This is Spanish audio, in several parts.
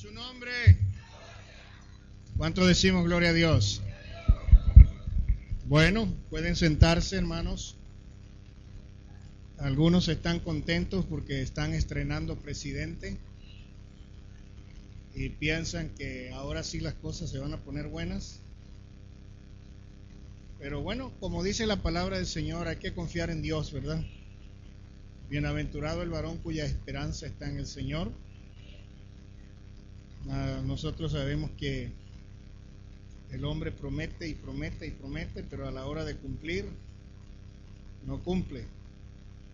su nombre. ¿Cuánto decimos gloria a Dios? Bueno, pueden sentarse, hermanos. Algunos están contentos porque están estrenando presidente y piensan que ahora sí las cosas se van a poner buenas. Pero bueno, como dice la palabra del Señor, hay que confiar en Dios, ¿verdad? Bienaventurado el varón cuya esperanza está en el Señor. Ah, nosotros sabemos que el hombre promete y promete y promete, pero a la hora de cumplir, no cumple.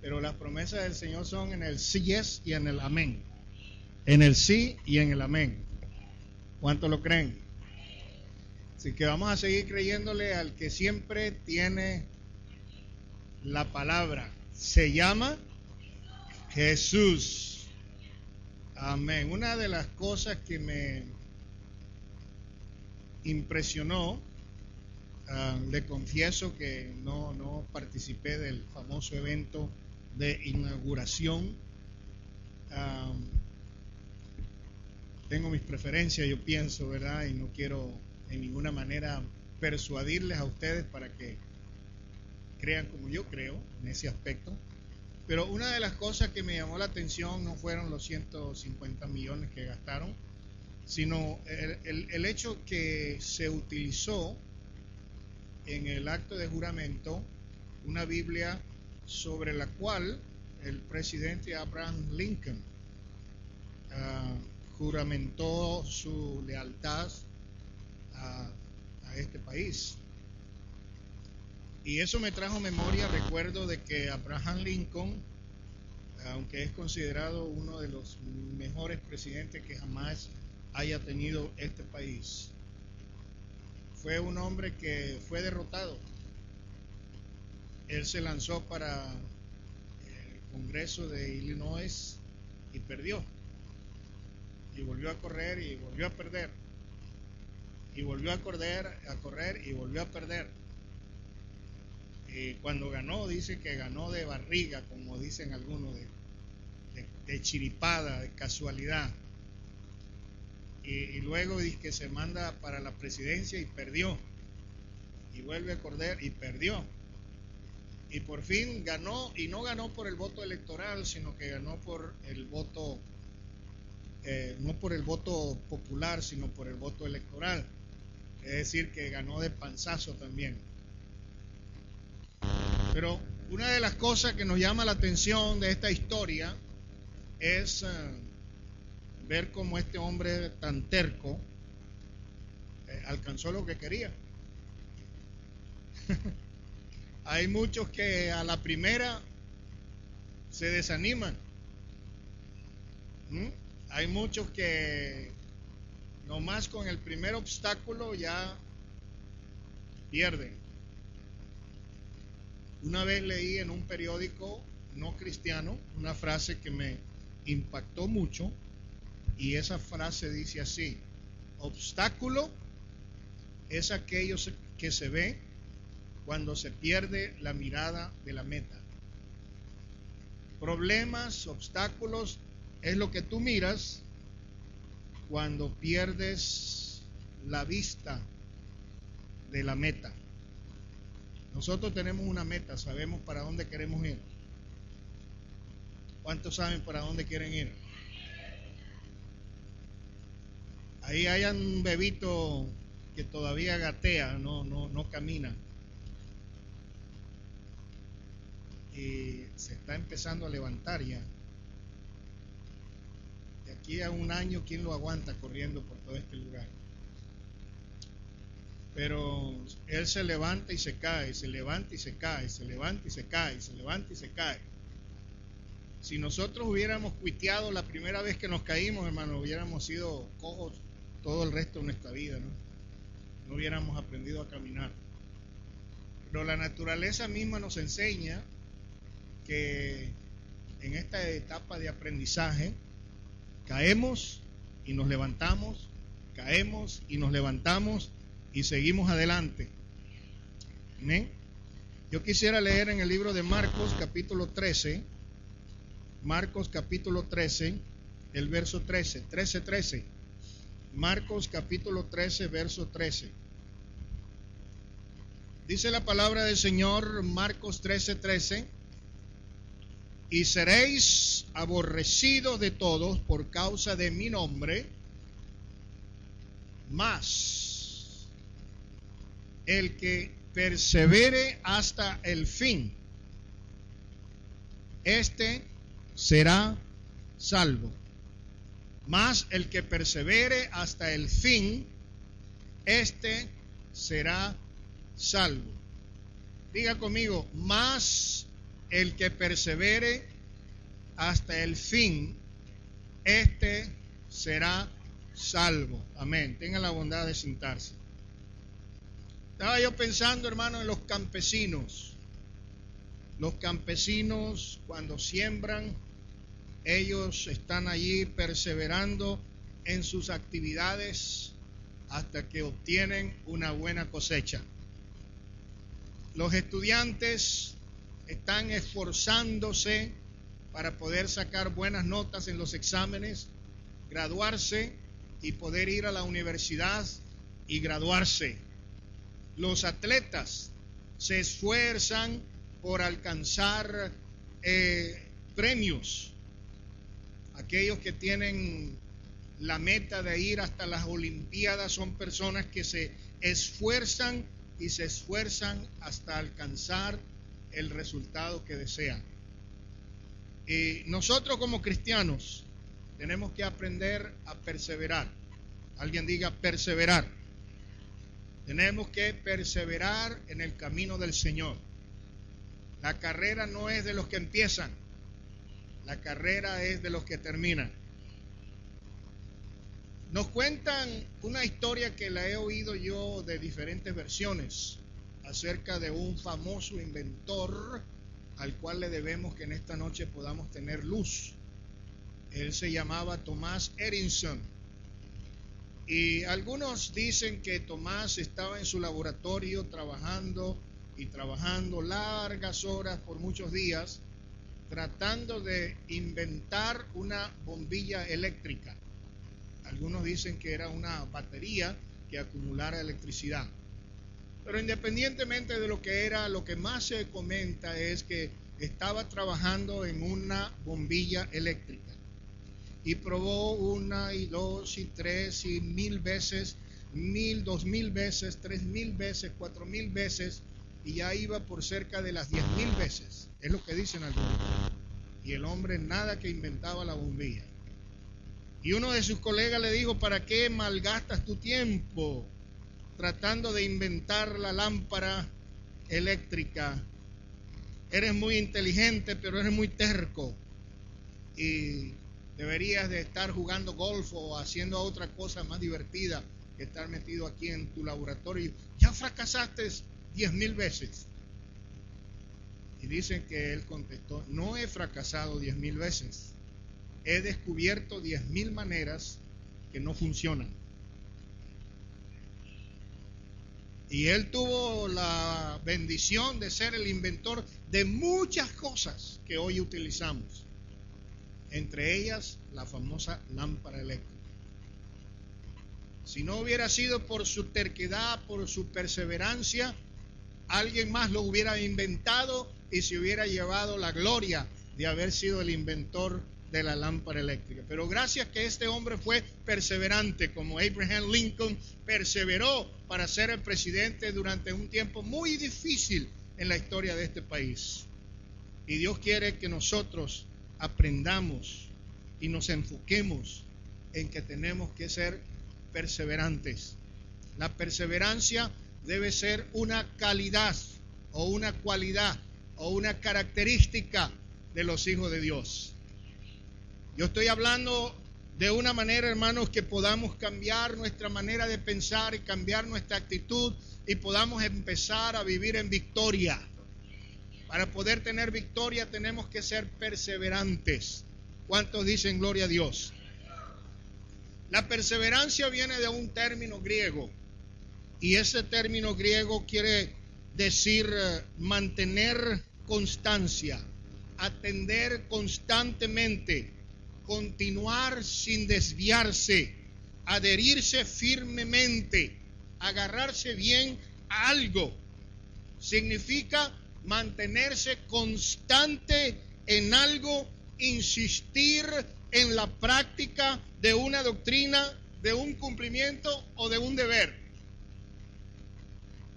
Pero las promesas del Señor son en el sí yes y en el amén. En el sí y en el amén. ¿Cuánto lo creen? Así que vamos a seguir creyéndole al que siempre tiene la palabra. Se llama Jesús. Amén. Una de las cosas que me impresionó, ah, le confieso que no, no participé del famoso evento de inauguración. Tengo mis preferencias, yo pienso, ¿verdad? Y no quiero en ninguna manera persuadirles a ustedes para que crean como yo creo en ese aspecto. Pero una de las cosas que me llamó la atención no fueron los 150 millones que gastaron, sino el, hecho que se utilizó en el acto de juramento una Biblia sobre la cual el presidente Abraham Lincoln ah, juramentó su lealtad a, a, este país. Y eso me trajo memoria, recuerdo de que Abraham Lincoln, aunque es considerado uno de los mejores presidentes que jamás haya tenido este país. Fue un hombre que fue derrotado. Él se lanzó para el Congreso de Illinois y perdió. Y volvió a correr y volvió a perder. Y volvió a correr, a correr y volvió a perder. Y cuando ganó, dice que ganó de barriga, como dicen algunos, de, de chiripada, de casualidad y, luego dice que se manda para la presidencia y perdió. Y vuelve a correr y perdió. Y por fin ganó, y no ganó por el voto electoral, sino que ganó por el voto, eh, no por el voto popular, sino por el voto electoral. Es decir, que ganó de panzazo también. Pero una de las cosas que nos llama la atención de esta historia es eh, ver cómo este hombre tan terco eh, alcanzó lo que quería. Hay muchos que a la primera se desaniman. Hay muchos que nomás con el primer obstáculo ya pierden. Una vez leí en un periódico no cristiano una frase que me impactó mucho y esa frase dice así, obstáculo es aquello que se ve cuando se pierde la mirada de la meta. Problemas, obstáculos, es lo que tú miras cuando pierdes la vista de la meta. Nosotros tenemos una meta, sabemos para dónde queremos ir. ¿Cuántos saben para dónde quieren ir? Ahí hay un bebito que todavía gatea, no, no, no camina. Y se está empezando a levantar ya. De aquí a un año, ¿quién lo aguanta corriendo por todo este lugar? Pero él se levanta y se cae, se levanta y se cae, se levanta y se cae, se levanta y se cae. Si nosotros hubiéramos cuiteado la primera vez que nos caímos, hermano, hubiéramos sido cojos todo el resto de nuestra vida, ¿no? No hubiéramos aprendido a caminar. Pero la naturaleza misma nos enseña que en esta etapa de aprendizaje caemos y nos levantamos, caemos y nos levantamos y seguimos adelante. ¿Amén? Yo quisiera leer en el libro de Marcos capítulo 13, Marcos capítulo 13, el verso 13, 13, 13. Marcos capítulo 13, verso 13. Dice la palabra del Señor, Marcos 13, 13, y seréis aborrecidos de todos por causa de mi nombre, más el que persevere hasta el fin, este será salvo. Más el que persevere hasta el fin, este será salvo. Diga conmigo, más el que persevere hasta el fin, este será salvo. Amén. Tenga la bondad de sentarse. Estaba yo pensando, hermano, en los campesinos. Los campesinos cuando siembran, ellos están allí perseverando en sus actividades hasta que obtienen una buena cosecha. Los estudiantes están esforzándose para poder sacar buenas notas en los exámenes, graduarse y poder ir a la universidad y graduarse. Los atletas se esfuerzan por alcanzar eh, premios. Aquellos que tienen la meta de ir hasta las Olimpiadas son personas que se esfuerzan y se esfuerzan hasta alcanzar el resultado que desean. Y nosotros como cristianos tenemos que aprender a perseverar. Alguien diga perseverar. Tenemos que perseverar en el camino del Señor. La carrera no es de los que empiezan, la carrera es de los que terminan. Nos cuentan una historia que la he oído yo de diferentes versiones acerca de un famoso inventor al cual le debemos que en esta noche podamos tener luz. Él se llamaba Tomás Edison. Y algunos dicen que Tomás estaba en su laboratorio trabajando y trabajando largas horas por muchos días, tratando de inventar una bombilla eléctrica. Algunos dicen que era una batería que acumulara electricidad. Pero independientemente de lo que era, lo que más se comenta es que estaba trabajando en una bombilla eléctrica y probó una y dos y tres y mil veces, mil, dos mil veces, tres mil veces, cuatro mil veces y ya iba por cerca de las diez mil veces. Es lo que dicen algunos. Y el hombre nada que inventaba la bombilla. Y uno de sus colegas le dijo, ¿para qué malgastas tu tiempo tratando de inventar la lámpara eléctrica? Eres muy inteligente, pero eres muy terco. Y Deberías de estar jugando golf o haciendo otra cosa más divertida que estar metido aquí en tu laboratorio. Ya fracasaste diez mil veces. Y dicen que él contestó, no he fracasado diez mil veces. He descubierto diez mil maneras que no funcionan. Y él tuvo la bendición de ser el inventor de muchas cosas que hoy utilizamos entre ellas la famosa lámpara eléctrica. Si no hubiera sido por su terquedad, por su perseverancia, alguien más lo hubiera inventado y se hubiera llevado la gloria de haber sido el inventor de la lámpara eléctrica. Pero gracias que este hombre fue perseverante, como Abraham Lincoln perseveró para ser el presidente durante un tiempo muy difícil en la historia de este país. Y Dios quiere que nosotros aprendamos y nos enfoquemos en que tenemos que ser perseverantes. La perseverancia debe ser una calidad o una cualidad o una característica de los hijos de Dios. Yo estoy hablando de una manera, hermanos, que podamos cambiar nuestra manera de pensar y cambiar nuestra actitud y podamos empezar a vivir en victoria. Para poder tener victoria tenemos que ser perseverantes. ¿Cuántos dicen gloria a Dios? La perseverancia viene de un término griego y ese término griego quiere decir eh, mantener constancia, atender constantemente, continuar sin desviarse, adherirse firmemente, agarrarse bien a algo. Significa mantenerse constante en algo, insistir en la práctica de una doctrina, de un cumplimiento o de un deber.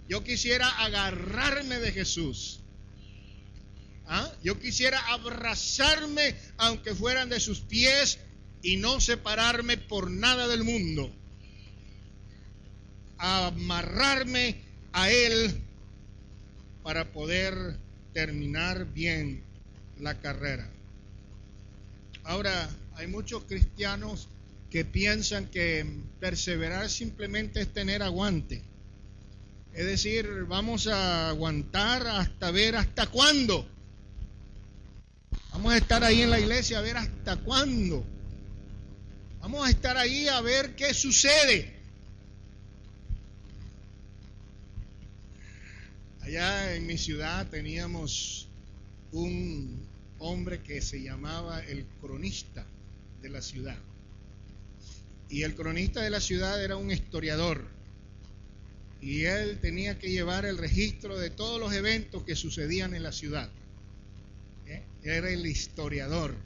Yo quisiera agarrarme de Jesús. ¿Ah? Yo quisiera abrazarme aunque fueran de sus pies y no separarme por nada del mundo. Amarrarme a Él para poder terminar bien la carrera. Ahora, hay muchos cristianos que piensan que perseverar simplemente es tener aguante. Es decir, vamos a aguantar hasta ver hasta cuándo. Vamos a estar ahí en la iglesia a ver hasta cuándo. Vamos a estar ahí a ver qué sucede. Allá en mi ciudad teníamos un hombre que se llamaba el cronista de la ciudad. Y el cronista de la ciudad era un historiador. Y él tenía que llevar el registro de todos los eventos que sucedían en la ciudad. ¿Eh? Era el historiador.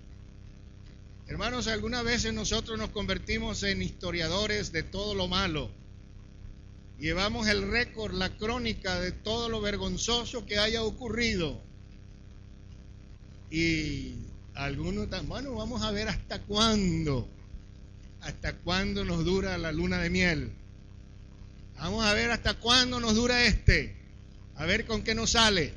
Hermanos, algunas veces nosotros nos convertimos en historiadores de todo lo malo. Llevamos el récord, la crónica de todo lo vergonzoso que haya ocurrido. Y algunos, bueno, vamos a ver hasta cuándo, hasta cuándo nos dura la luna de miel. Vamos a ver hasta cuándo nos dura este, a ver con qué nos sale.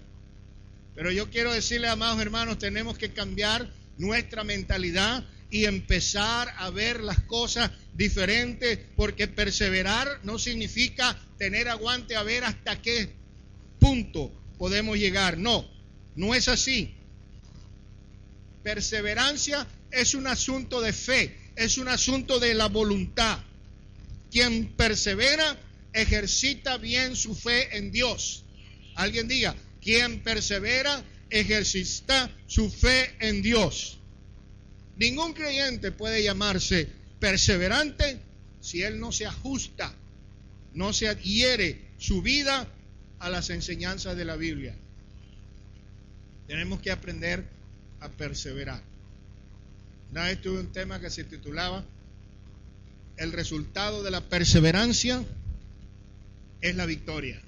Pero yo quiero decirle, amados hermanos, tenemos que cambiar nuestra mentalidad y empezar a ver las cosas diferentes, porque perseverar no significa tener aguante a ver hasta qué punto podemos llegar. No, no es así. Perseverancia es un asunto de fe, es un asunto de la voluntad. Quien persevera ejercita bien su fe en Dios. Alguien diga, quien persevera ejercita su fe en Dios. Ningún creyente puede llamarse perseverante si él no se ajusta, no se adhiere su vida a las enseñanzas de la Biblia. Tenemos que aprender a perseverar. Una vez tuve un tema que se titulaba El resultado de la perseverancia es la victoria.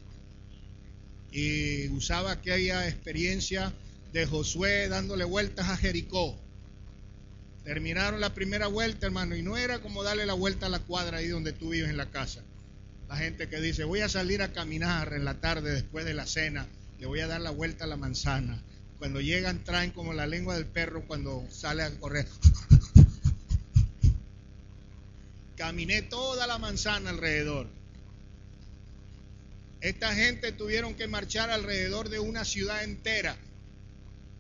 Y usaba aquella experiencia de Josué dándole vueltas a Jericó Terminaron la primera vuelta, hermano, y no era como darle la vuelta a la cuadra ahí donde tú vives en la casa. La gente que dice, voy a salir a caminar en la tarde después de la cena, le voy a dar la vuelta a la manzana. Cuando llegan traen como la lengua del perro cuando sale a correr. Caminé toda la manzana alrededor. Esta gente tuvieron que marchar alrededor de una ciudad entera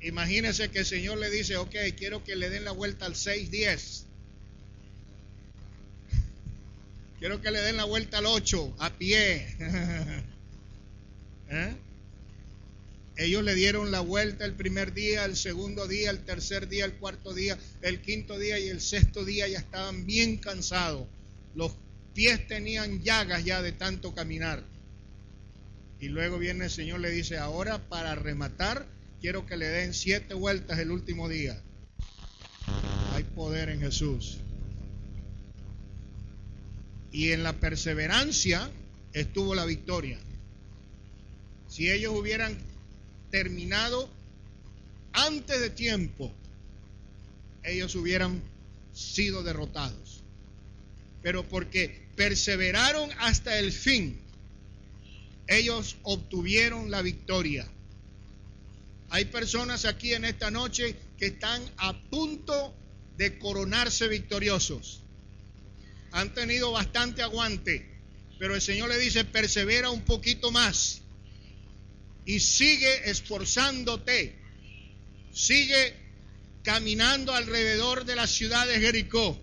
Imagínense que el Señor le dice, ok, quiero que le den la vuelta al 6-10. Quiero que le den la vuelta al 8 a pie. ¿Eh? Ellos le dieron la vuelta el primer día, el segundo día, el tercer día, el cuarto día, el quinto día y el sexto día ya estaban bien cansados. Los pies tenían llagas ya de tanto caminar. Y luego viene el Señor le dice, ahora para rematar, quiero que le den siete vueltas el último día. Hay poder en Jesús. Y en la perseverancia estuvo la victoria. Si ellos hubieran terminado antes de tiempo, ellos hubieran sido derrotados. Pero porque perseveraron hasta el fin, ellos obtuvieron la victoria. Hay personas aquí en esta noche que están a punto de coronarse victoriosos. Han tenido bastante aguante, pero el Señor le dice, persevera un poquito más y sigue esforzándote. Sigue caminando alrededor de la ciudad de Jericó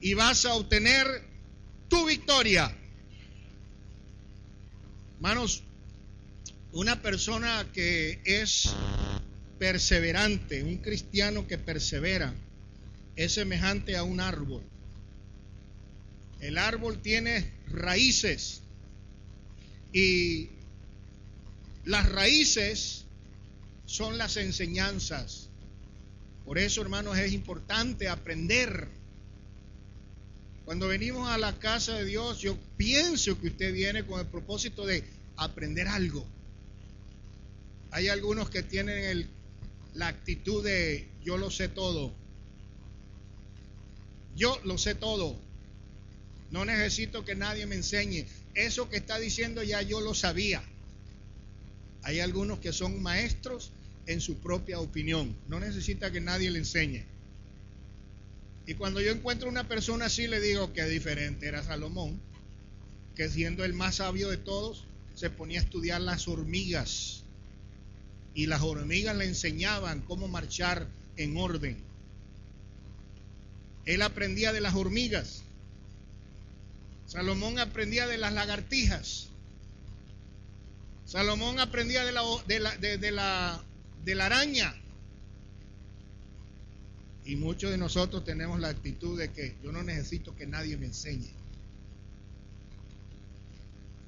y vas a obtener tu victoria. Hermanos, una persona que es perseverante, un cristiano que persevera, es semejante a un árbol. El árbol tiene raíces y las raíces son las enseñanzas. Por eso, hermanos, es importante aprender. Cuando venimos a la casa de Dios, yo pienso que usted viene con el propósito de aprender algo. Hay algunos que tienen la actitud de yo lo sé todo. Yo lo sé todo. No necesito que nadie me enseñe. Eso que está diciendo ya yo lo sabía. Hay algunos que son maestros en su propia opinión. No necesita que nadie le enseñe. Y cuando yo encuentro una persona así, le digo que diferente era Salomón, que siendo el más sabio de todos, se ponía a estudiar las hormigas. Y las hormigas le enseñaban cómo marchar en orden. Él aprendía de las hormigas. Salomón aprendía de las lagartijas. Salomón aprendía de la, de la, de, la, de la araña. Y muchos de nosotros tenemos la actitud de que yo no necesito que nadie me enseñe.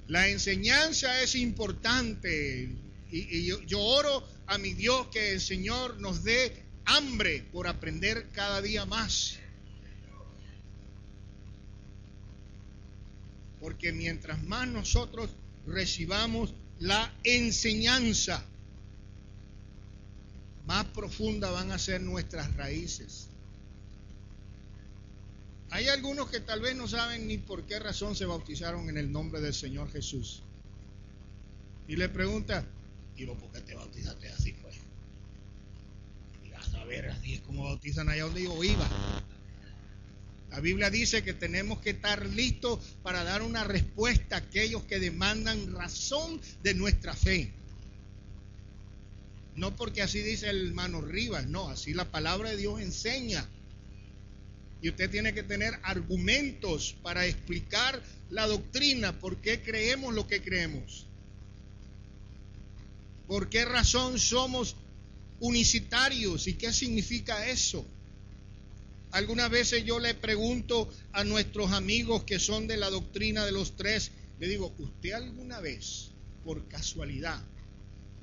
La enseñanza es importante y, yo, yo, oro a mi Dios que el Señor nos dé hambre por aprender cada día más. Porque mientras más nosotros recibamos la enseñanza, más profunda van a ser nuestras raíces. Hay algunos que tal vez no saben ni por qué razón se bautizaron en el nombre del Señor Jesús. Y le pregunta, ¿y vos por qué te bautizaste así, pues? Y a saber, así es como bautizan allá donde yo iba. La Biblia dice que tenemos que estar listos para dar una respuesta a aquellos que demandan razón de nuestra fe. No porque así dice el hermano Rivas, no, así la palabra de Dios enseña. Y usted tiene que tener argumentos para explicar la doctrina, por qué creemos lo que creemos. ¿Por qué razón somos unicitarios y qué significa eso? Algunas veces yo le pregunto a nuestros amigos que son de la doctrina de los tres, le digo, ¿usted alguna vez, por casualidad,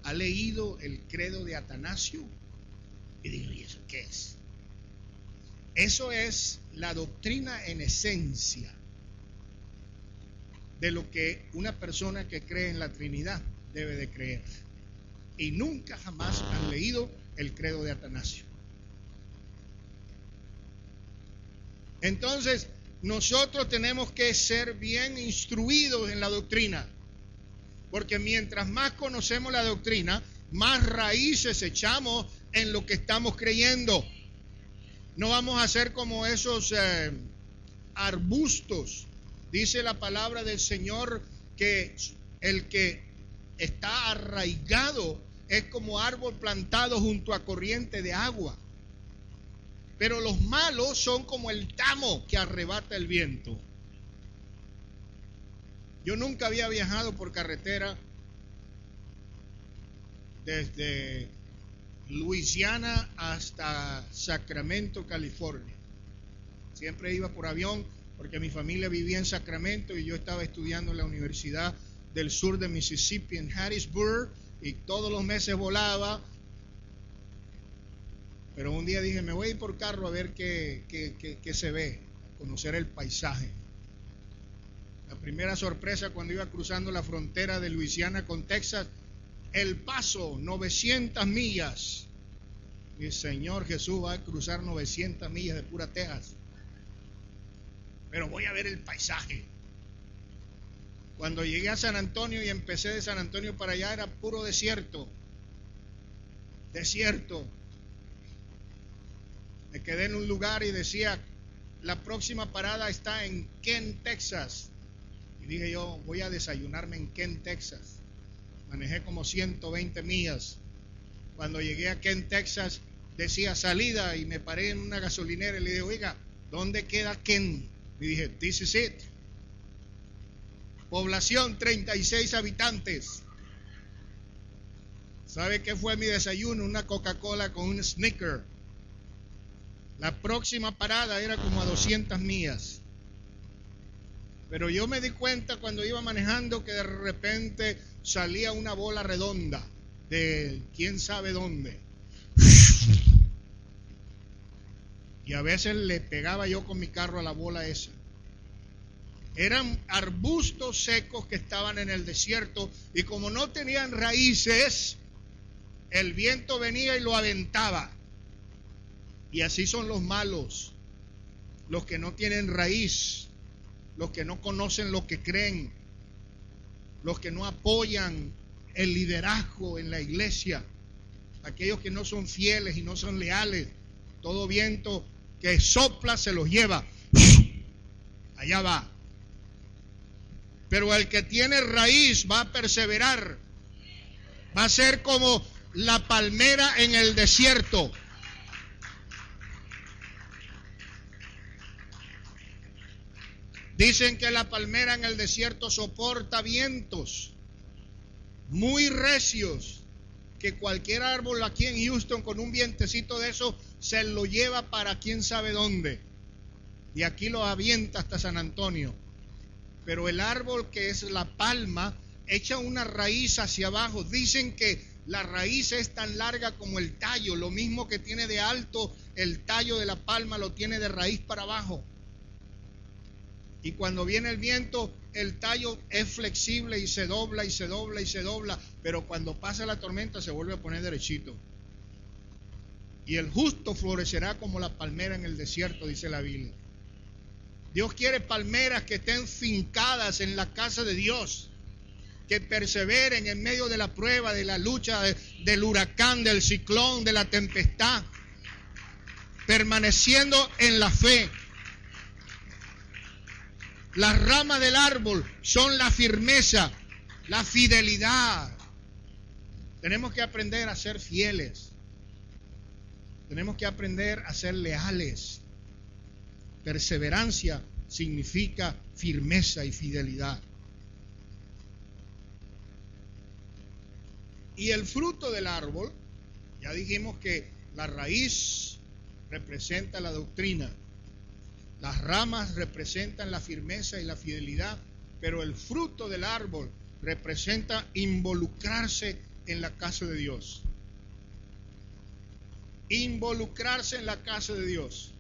ha leído el credo de Atanasio? Y digo, ¿y eso qué es? Eso es la doctrina en esencia de lo que una persona que cree en la Trinidad debe de creer. Y nunca jamás han leído el credo de Atanasio. Entonces, nosotros tenemos que ser bien instruidos en la doctrina, porque mientras más conocemos la doctrina, más raíces echamos en lo que estamos creyendo. No vamos a ser como esos eh, arbustos. Dice la palabra del Señor que el que está arraigado es como árbol plantado junto a corriente de agua. Pero los malos son como el tamo que arrebata el viento. Yo nunca había viajado por carretera desde Luisiana hasta Sacramento, California. Siempre iba por avión porque mi familia vivía en Sacramento y yo estaba estudiando en la Universidad del Sur de Mississippi en Harrisburg y todos los meses volaba pero un día dije, me voy a ir por carro a ver qué, se ve, conocer el paisaje. La primera sorpresa cuando iba cruzando la frontera de Luisiana con Texas, el paso, 900 millas. Mi Señor Jesús va a cruzar 900 millas de pura Texas. Pero voy a ver el paisaje. Cuando llegué a San Antonio y empecé de San Antonio para allá era puro desierto. Desierto. Me quedé en un lugar y decía, la próxima parada está en Kent, Texas. Y dije yo, voy a desayunarme en Kent, Texas. Manejé como 120 millas. Cuando llegué a Kent, Texas, decía salida y me paré en una gasolinera y le dije, oiga, ¿dónde queda Kent? Y dije, this is it. Población 36 habitantes. ¿Sabe qué fue mi desayuno? Una Coca-Cola con un snicker la próxima parada era como a 200 millas. Pero yo me di cuenta cuando iba manejando que de repente salía una bola redonda de quién sabe dónde. Y a veces le pegaba yo con mi carro a la bola esa. Eran arbustos secos que estaban en el desierto y como no tenían raíces, el viento venía y lo aventaba. Y así son los malos, los que no tienen raíz, los que no conocen lo que creen, los que no apoyan el liderazgo en la iglesia, aquellos que no son fieles y no son leales. Todo viento que sopla se los lleva. Allá va. Pero el que tiene raíz va a perseverar. Va a ser como la palmera en el desierto. Dicen que la palmera en el desierto soporta vientos muy recios, que cualquier árbol aquí en Houston con un vientecito de eso se lo lleva para quién sabe dónde. Y aquí lo avienta hasta San Antonio. Pero el árbol que es la palma echa una raíz hacia abajo. Dicen que la raíz es tan larga como el tallo, lo mismo que tiene de alto el tallo de la palma lo tiene de raíz para abajo. Y cuando viene el viento, el tallo es flexible y se dobla y se dobla y se dobla, pero cuando pasa la tormenta se vuelve a poner derechito. Y el justo florecerá como la palmera en el desierto, dice la Biblia. Dios quiere palmeras que estén fincadas en la casa de Dios, que perseveren en medio de la prueba, de la lucha, del huracán, del ciclón, de la tempestad, permaneciendo en la fe. Las ramas del árbol son la firmeza, la fidelidad. Tenemos que aprender a ser fieles. Tenemos que aprender a ser leales. Perseverancia significa firmeza y fidelidad. Y el fruto del árbol, ya dijimos que la raíz representa la doctrina, las ramas representan la firmeza y la fidelidad, pero el fruto del árbol representa involucrarse en la casa de Dios. Involucrarse en la casa de Dios.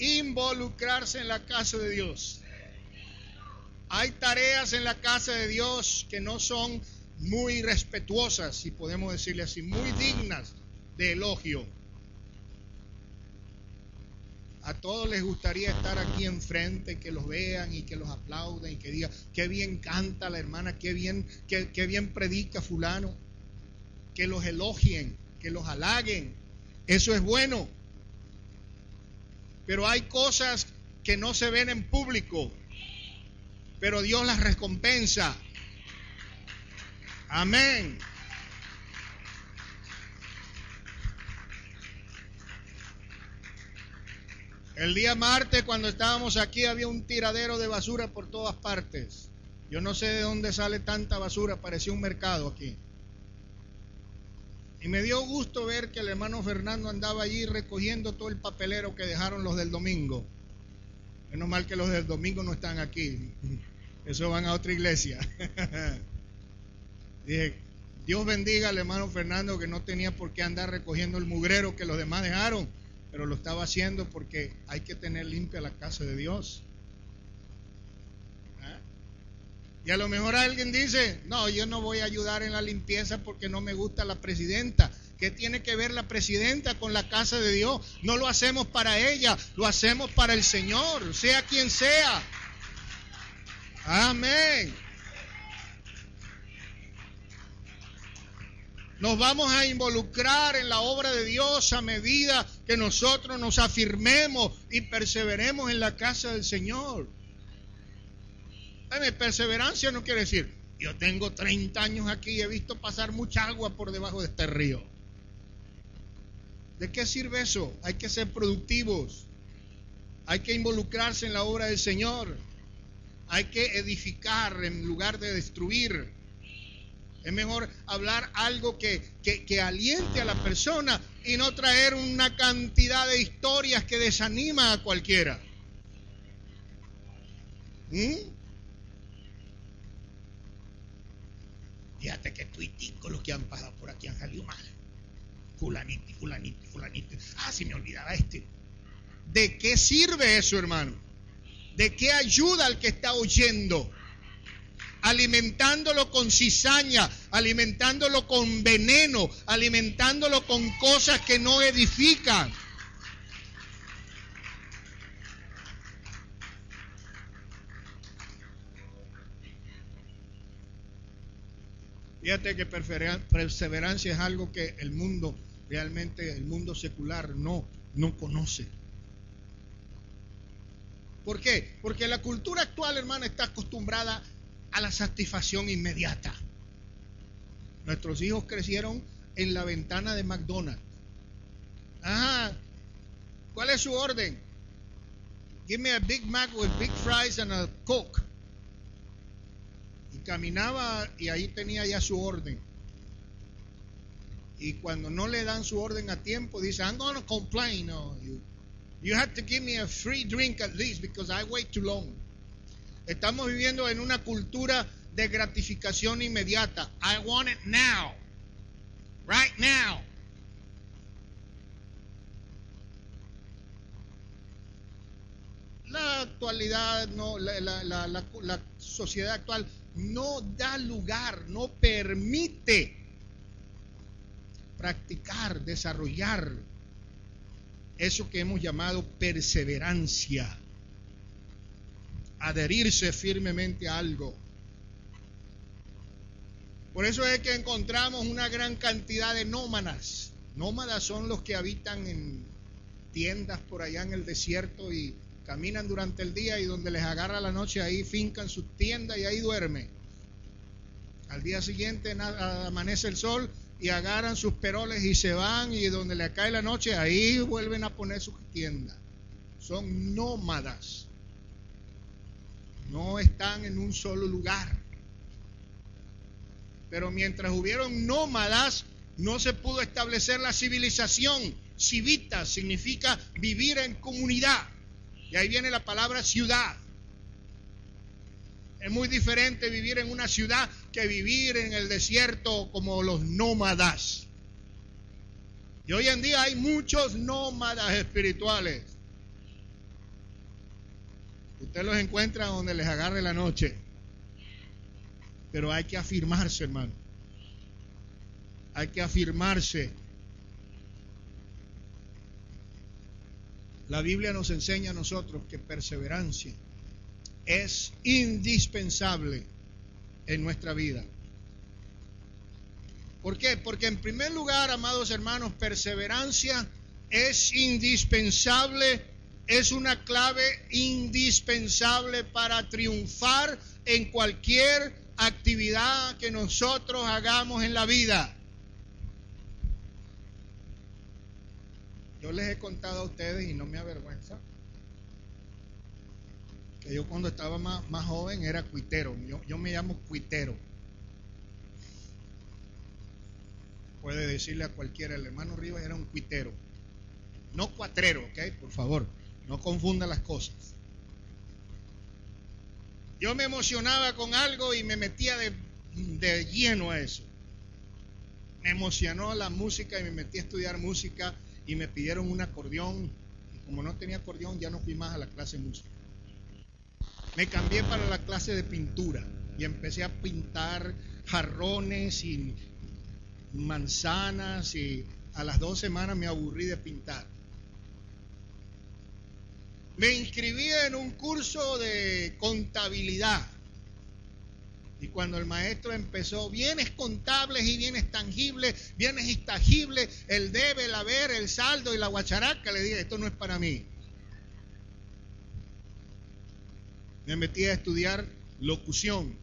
Involucrarse en la casa de Dios. Hay tareas en la casa de Dios que no son muy respetuosas, si podemos decirle así, muy dignas de elogio. A todos les gustaría estar aquí enfrente, que los vean y que los aplauden y que digan, qué bien canta la hermana, qué bien, qué, qué bien predica fulano, que los elogien, que los halaguen. Eso es bueno. Pero hay cosas que no se ven en público, pero Dios las recompensa. Amén. El día martes cuando estábamos aquí había un tiradero de basura por todas partes. Yo no sé de dónde sale tanta basura, parecía un mercado aquí. Y me dio gusto ver que el hermano Fernando andaba allí recogiendo todo el papelero que dejaron los del domingo. Menos mal que los del domingo no están aquí. Eso van a otra iglesia. Dije, Dios bendiga al hermano Fernando que no tenía por qué andar recogiendo el mugrero que los demás dejaron, pero lo estaba haciendo porque hay que tener limpia la casa de Dios. ¿Ah? Y a lo mejor alguien dice, no, yo no voy a ayudar en la limpieza porque no me gusta la presidenta. ¿Qué tiene que ver la presidenta con la casa de Dios? No lo hacemos para ella, lo hacemos para el Señor, sea quien sea. Amén. Nos vamos a involucrar en la obra de Dios a medida que nosotros nos afirmemos y perseveremos en la casa del Señor. Perseverancia no quiere decir, yo tengo 30 años aquí y he visto pasar mucha agua por debajo de este río. ¿De qué sirve eso? Hay que ser productivos. Hay que involucrarse en la obra del Señor. Hay que edificar en lugar de destruir. Es mejor hablar algo que, que, aliente a la persona y no traer una cantidad de historias que desanima a cualquiera. ¿Mm? Fíjate que tuitico los que han pasado por aquí han salido mal. Fulanito, fulanito, fulanito. Ah, si me olvidaba este. ¿De qué sirve eso, hermano? ¿De qué ayuda al que está oyendo? Alimentándolo con cizaña, alimentándolo con veneno, alimentándolo con cosas que no edifican. Fíjate que perseverancia es algo que el mundo, realmente el mundo secular no, no conoce. ¿Por qué? Porque la cultura actual, hermano, está acostumbrada a la satisfacción inmediata. Nuestros hijos crecieron en la ventana de McDonald's. Ajá. ¿Cuál es su orden? Give me a Big Mac with big fries and a Coke caminaba y ahí tenía ya su orden. Y cuando no le dan su orden a tiempo, dice, I'm going to complain. You, you have to give me a free drink at least because I wait too long. Estamos viviendo en una cultura de gratificación inmediata. I want it now. Right now. La actualidad, no, la, la, la, la sociedad actual no da lugar, no permite practicar, desarrollar eso que hemos llamado perseverancia, adherirse firmemente a algo. Por eso es que encontramos una gran cantidad de nómadas. Nómadas son los que habitan en tiendas por allá en el desierto y caminan durante el día y donde les agarra la noche ahí fincan sus tiendas y ahí duermen. Al día siguiente amanece el sol y agarran sus peroles y se van y donde le cae la noche ahí vuelven a poner sus tiendas. Son nómadas. No están en un solo lugar. Pero mientras hubieron nómadas, no se pudo establecer la civilización. Civita significa vivir en comunidad. Y ahí viene la palabra ciudad. Es muy diferente vivir en una ciudad que vivir en el desierto como los nómadas. Y hoy en día hay muchos nómadas espirituales. Usted los encuentra donde les agarre la noche. Pero hay que afirmarse, hermano. Hay que afirmarse La Biblia nos enseña a nosotros que perseverancia es indispensable en nuestra vida. ¿Por qué? Porque en primer lugar, amados hermanos, perseverancia es indispensable, es una clave indispensable para triunfar en cualquier actividad que nosotros hagamos en la vida. Yo les he contado a ustedes y no me avergüenza que yo cuando estaba más, más joven era cuitero. Yo, yo me llamo cuitero. Puede decirle a cualquiera, el hermano Rivas era un cuitero. No cuatrero, ¿ok? Por favor, no confunda las cosas. Yo me emocionaba con algo y me metía de, de lleno a eso. Me emocionó la música y me metí a estudiar música y me pidieron un acordeón. Y como no tenía acordeón, ya no fui más a la clase de música. Me cambié para la clase de pintura y empecé a pintar jarrones y manzanas y a las dos semanas me aburrí de pintar. Me inscribí en un curso de contabilidad y cuando el maestro empezó, bienes contables y bienes tangibles, bienes intangibles, el debe, el haber, el saldo y la guacharaca, le dije, esto no es para mí. Me metí a estudiar locución.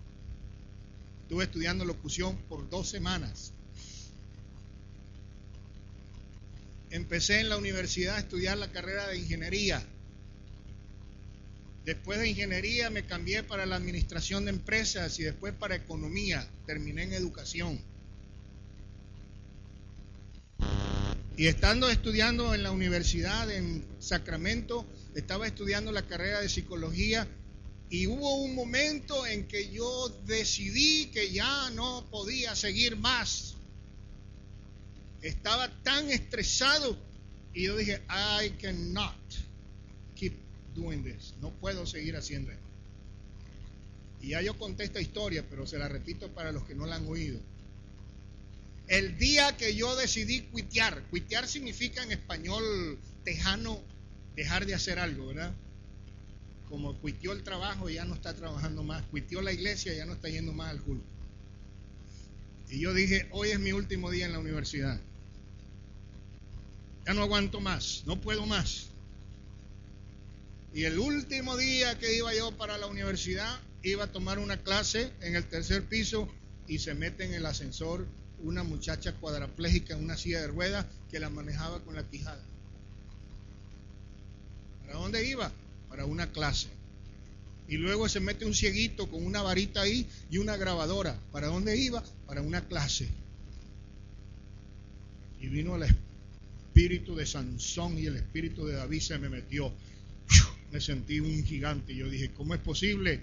Estuve estudiando locución por dos semanas. Empecé en la universidad a estudiar la carrera de ingeniería Después de ingeniería me cambié para la administración de empresas y después para economía. Terminé en educación. Y estando estudiando en la universidad en Sacramento, estaba estudiando la carrera de psicología Y hubo un momento en que yo decidí que ya no podía seguir más. Estaba tan estresado y yo dije, I cannot keep No puedo seguir haciendo esto. Y ya yo conté esta historia, pero se la repito para los que no la han oído. El día que yo decidí cuitear, cuitear significa en español tejano dejar de hacer algo, ¿verdad? como cuitió el trabajo, ya no está trabajando más, cuitió la iglesia, ya no está yendo más al culto. Y yo dije, hoy es mi último día en la universidad. Ya no aguanto más, no puedo más. Y el último día que iba yo para la universidad, iba a tomar una clase en el tercer piso y se mete en el ascensor una muchacha cuadraplégica en una silla de ruedas que la manejaba con la quijada. ¿Para dónde iba? para una clase. Y luego se mete un cieguito con una varita ahí y una grabadora. ¿Para dónde iba? Para una clase. Y vino el espíritu de Sansón y el espíritu de David se me metió. Me sentí un gigante. Yo dije, ¿cómo es posible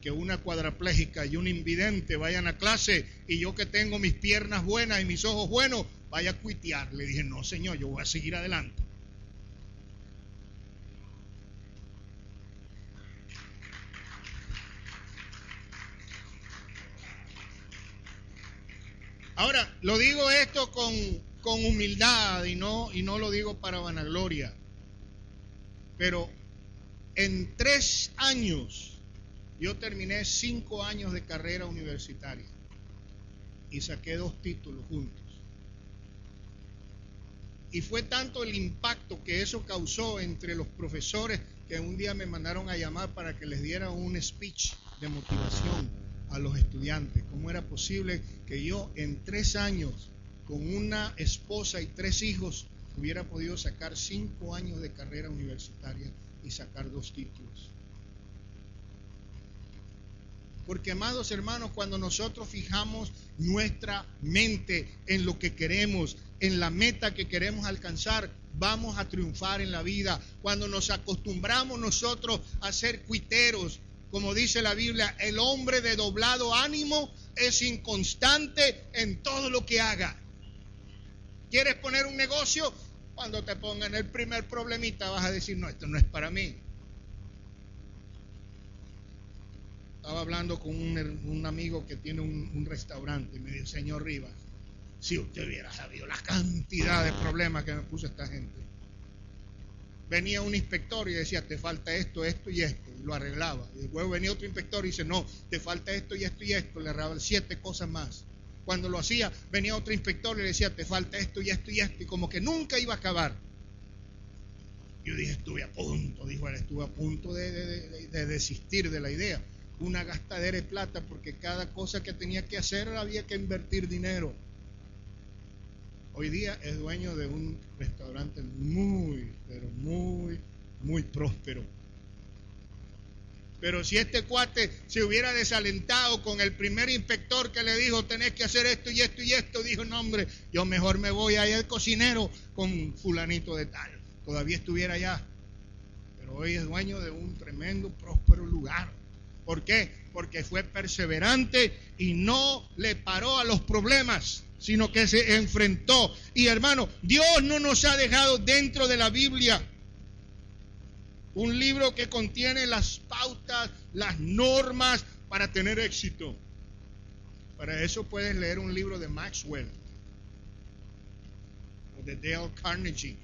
que una cuadraplégica y un invidente vayan a clase y yo que tengo mis piernas buenas y mis ojos buenos vaya a cuitear? Le dije, no, señor, yo voy a seguir adelante. Ahora, lo digo esto con, humildad y no, y no lo digo para vanagloria. Pero en tres años yo terminé cinco años de carrera universitaria y saqué dos títulos juntos. Y fue tanto el impacto que eso causó entre los profesores que un día me mandaron a llamar para que les diera un speech de motivación a los estudiantes. ¿Cómo era posible que yo en tres años, con una esposa y tres hijos, hubiera podido sacar cinco años de carrera universitaria y sacar dos títulos? Porque, amados hermanos, cuando nosotros fijamos nuestra mente en lo que queremos, en la meta que queremos alcanzar, vamos a triunfar en la vida. Cuando nos acostumbramos nosotros a ser cuiteros, como dice la Biblia, el hombre de doblado ánimo es inconstante en todo lo que haga. ¿Quieres poner un negocio? Cuando te pongan el primer problemita vas a decir, no, esto no es para mí. Estaba hablando con un, amigo que tiene un, restaurante y me dijo, señor Rivas, si usted hubiera sabido la cantidad de problemas que me puso esta gente venía un inspector y decía, te falta esto, esto y esto, y lo arreglaba. Y luego venía otro inspector y dice, no, te falta esto y esto y esto, le arreglaba siete cosas más. Cuando lo hacía, venía otro inspector y le decía, te falta esto y esto y esto, y como que nunca iba a acabar. Yo dije, estuve a punto, dijo él, estuve a punto de, de desistir de la idea. Una gastadera de plata porque cada cosa que tenía que hacer había que invertir dinero. Hoy día es dueño de un restaurante muy, pero muy, muy próspero. Pero si este cuate se hubiera desalentado con el primer inspector que le dijo, tenés que hacer esto y esto y esto, dijo, no hombre, yo mejor me voy ahí al cocinero con fulanito de tal. Todavía estuviera allá. Pero hoy es dueño de un tremendo, próspero lugar. ¿Por qué? Porque fue perseverante y no le paró a los problemas sino que se enfrentó. Y hermano, Dios no nos ha dejado dentro de la Biblia un libro que contiene las pautas, las normas para tener éxito. Para eso puedes leer un libro de Maxwell o de Dale Carnegie.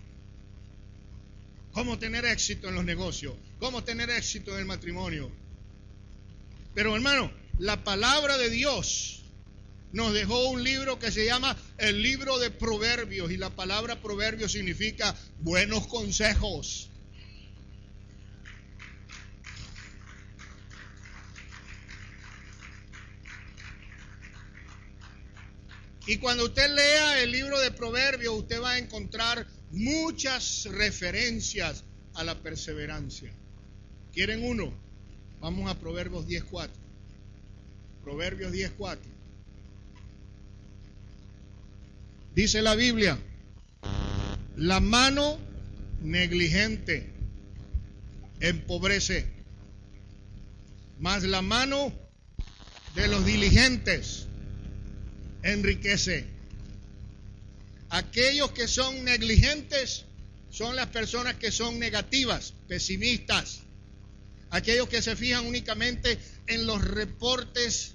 Cómo tener éxito en los negocios, cómo tener éxito en el matrimonio. Pero hermano, la palabra de Dios nos dejó un libro que se llama el libro de proverbios y la palabra proverbio significa buenos consejos. Y cuando usted lea el libro de Proverbios, usted va a encontrar muchas referencias a la perseverancia. ¿Quieren uno? Vamos a Proverbios 10.4. Proverbios 10.4. Dice la Biblia, la mano negligente empobrece, Mas la mano de los diligentes enriquece. Aquellos que son negligentes son las personas que son negativas, pesimistas. Aquellos que se fijan únicamente en los reportes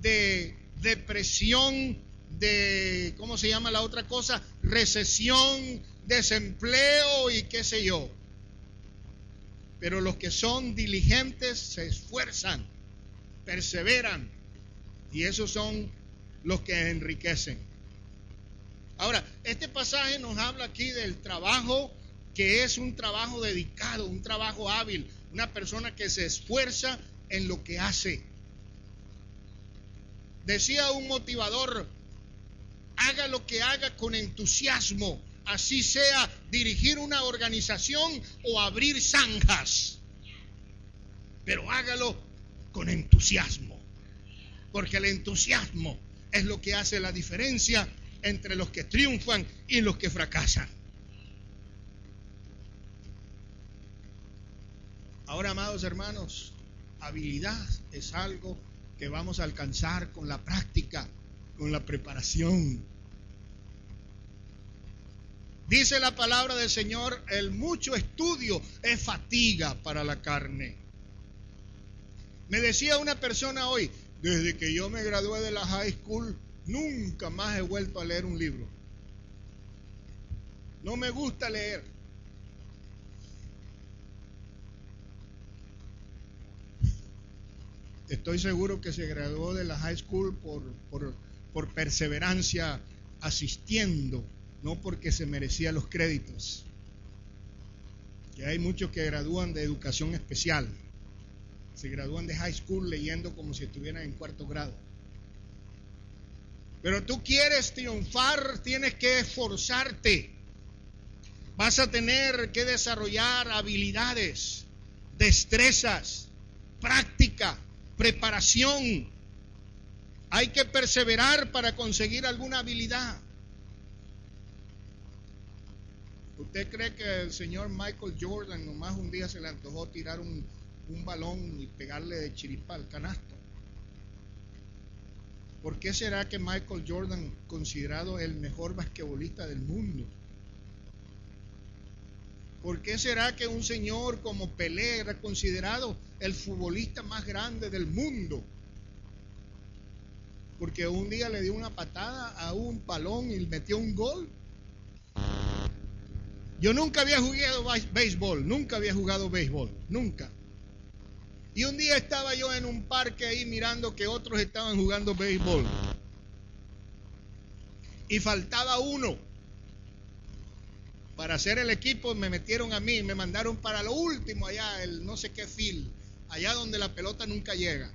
de depresión, de, ¿cómo se llama la otra cosa? Recesión, desempleo y qué sé yo. Pero los que son diligentes se esfuerzan, perseveran, y esos son los que enriquecen. Ahora, este pasaje nos habla aquí del trabajo que es un trabajo dedicado, un trabajo hábil, una persona que se esfuerza en lo que hace. Decía un motivador, haga lo que haga con entusiasmo, así sea dirigir una organización o abrir zanjas, pero hágalo con entusiasmo, porque el entusiasmo es lo que hace la diferencia entre los que triunfan y los que fracasan. Ahora, amados hermanos, habilidad es algo que vamos a alcanzar con la práctica, con la preparación. Dice la palabra del Señor, el mucho estudio es fatiga para la carne. Me decía una persona hoy, desde que yo me gradué de la high school, nunca más he vuelto a leer un libro. No me gusta leer. Estoy seguro que se graduó de la high school por, por, perseverancia asistiendo, no porque se merecía los créditos. Que hay muchos que gradúan de educación especial se gradúan de high school leyendo como si estuvieran en cuarto grado. Pero tú quieres triunfar, tienes que esforzarte. Vas a tener que desarrollar habilidades, destrezas, práctica, preparación. Hay que perseverar para conseguir alguna habilidad. ¿Usted cree que el señor Michael Jordan nomás un día se le antojó tirar un, un balón y pegarle de chiripa al canasto. ¿Por qué será que Michael Jordan, considerado el mejor basquetbolista del mundo? ¿Por qué será que un señor como Pelé era considerado el futbolista más grande del mundo? Porque un día le dio una patada a un balón y metió un gol. Yo nunca había jugado béisbol, nunca había jugado béisbol, nunca. Y un día estaba yo en un parque ahí mirando que otros estaban jugando béisbol. Y faltaba uno. Para hacer el equipo me metieron a mí, me mandaron para lo último allá, el no sé qué fil, allá donde la pelota nunca llega.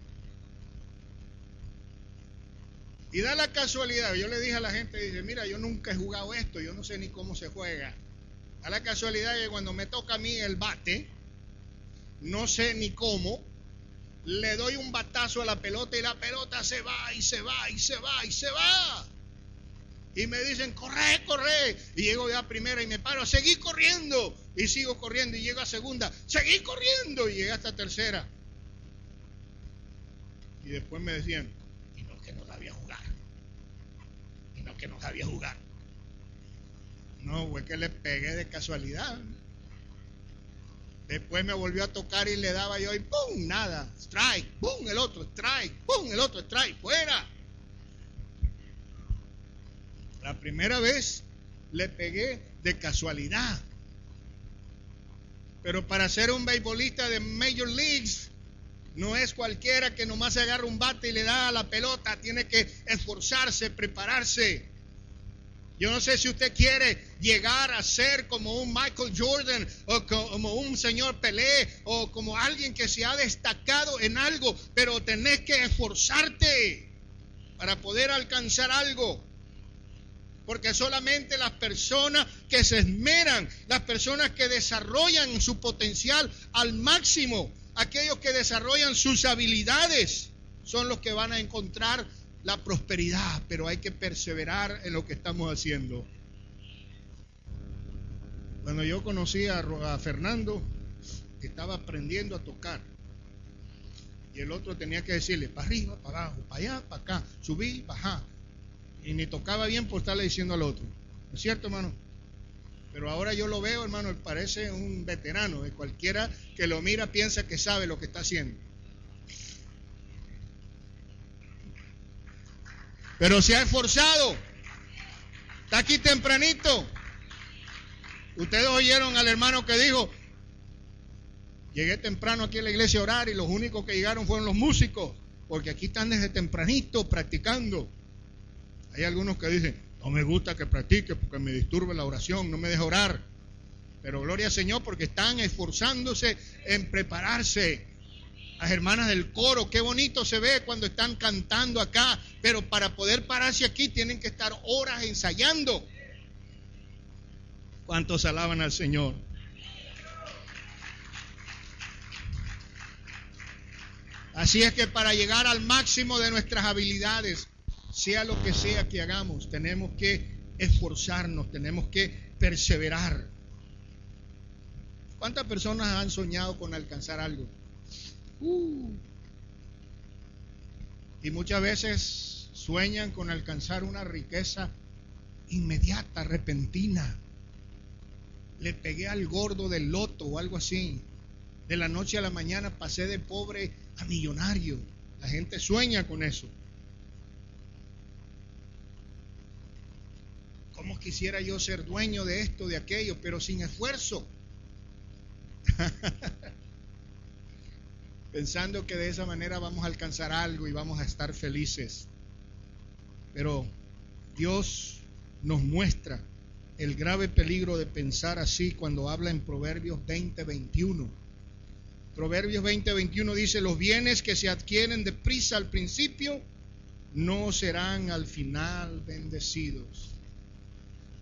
Y da la casualidad, yo le dije a la gente, dice, mira, yo nunca he jugado esto, yo no sé ni cómo se juega. Da la casualidad que cuando me toca a mí el bate, no sé ni cómo, le doy un batazo a la pelota y la pelota se va y se va y se va y se va. Y me dicen, corre, corre. Y llego ya a primera y me paro, seguí corriendo. Y sigo corriendo y llego a segunda, seguí corriendo. Y llegué hasta tercera. Y después me decían, y no que no sabía jugar. Y no que no sabía jugar. No, fue que le pegué de casualidad. Después me volvió a tocar y le daba yo y ¡pum! Nada. Strike, ¡pum! El otro, strike, ¡pum! El otro, strike, fuera. La primera vez le pegué de casualidad. Pero para ser un beisbolista de Major Leagues, no es cualquiera que nomás se agarra un bate y le da a la pelota. Tiene que esforzarse, prepararse. Yo no sé si usted quiere llegar a ser como un Michael Jordan o como un señor Pelé o como alguien que se ha destacado en algo, pero tenés que esforzarte para poder alcanzar algo. Porque solamente las personas que se esmeran, las personas que desarrollan su potencial al máximo, aquellos que desarrollan sus habilidades, son los que van a encontrar la prosperidad, pero hay que perseverar en lo que estamos haciendo. Cuando yo conocí a, Fernando, estaba aprendiendo a tocar. Y el otro tenía que decirle, para arriba, para abajo, para allá, para acá, subir, bajar. Y ni tocaba bien por estarle diciendo al otro. ¿No es cierto, hermano? Pero ahora yo lo veo, hermano, él parece un veterano. Cualquiera que lo mira piensa que sabe lo que está haciendo. Pero se ha esforzado. Está aquí tempranito. Ustedes oyeron al hermano que dijo, llegué temprano aquí a la iglesia a orar y los únicos que llegaron fueron los músicos, porque aquí están desde tempranito practicando. Hay algunos que dicen, no me gusta que practique porque me disturbe la oración, no me deja orar. Pero gloria al Señor porque están esforzándose en prepararse. Las hermanas del coro, qué bonito se ve cuando están cantando acá, pero para poder pararse aquí tienen que estar horas ensayando. ¿Cuántos alaban al Señor? Así es que para llegar al máximo de nuestras habilidades, sea lo que sea que hagamos, tenemos que esforzarnos, tenemos que perseverar. ¿Cuántas personas han soñado con alcanzar algo? Y muchas veces sueñan con alcanzar una riqueza inmediata, repentina. Le pegué al gordo del loto o algo así. De la noche a la mañana pasé de pobre a millonario. La gente sueña con eso. ¿Cómo quisiera yo ser dueño de esto, de aquello, pero sin esfuerzo? pensando que de esa manera vamos a alcanzar algo y vamos a estar felices. Pero Dios nos muestra el grave peligro de pensar así cuando habla en Proverbios 20:21. Proverbios 20:21 dice, los bienes que se adquieren deprisa al principio no serán al final bendecidos.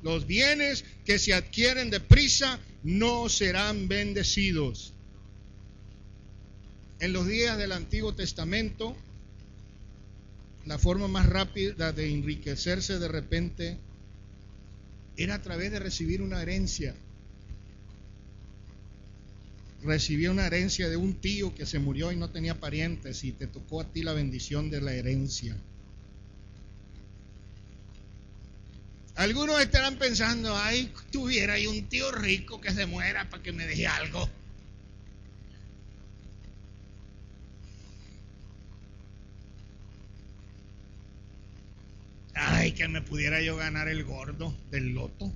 Los bienes que se adquieren deprisa no serán bendecidos. En los días del Antiguo Testamento, la forma más rápida de enriquecerse de repente era a través de recibir una herencia. Recibía una herencia de un tío que se murió y no tenía parientes y te tocó a ti la bendición de la herencia. Algunos estarán pensando, ay, tuviera ahí un tío rico que se muera para que me deje algo. Ay, que me pudiera yo ganar el gordo del loto.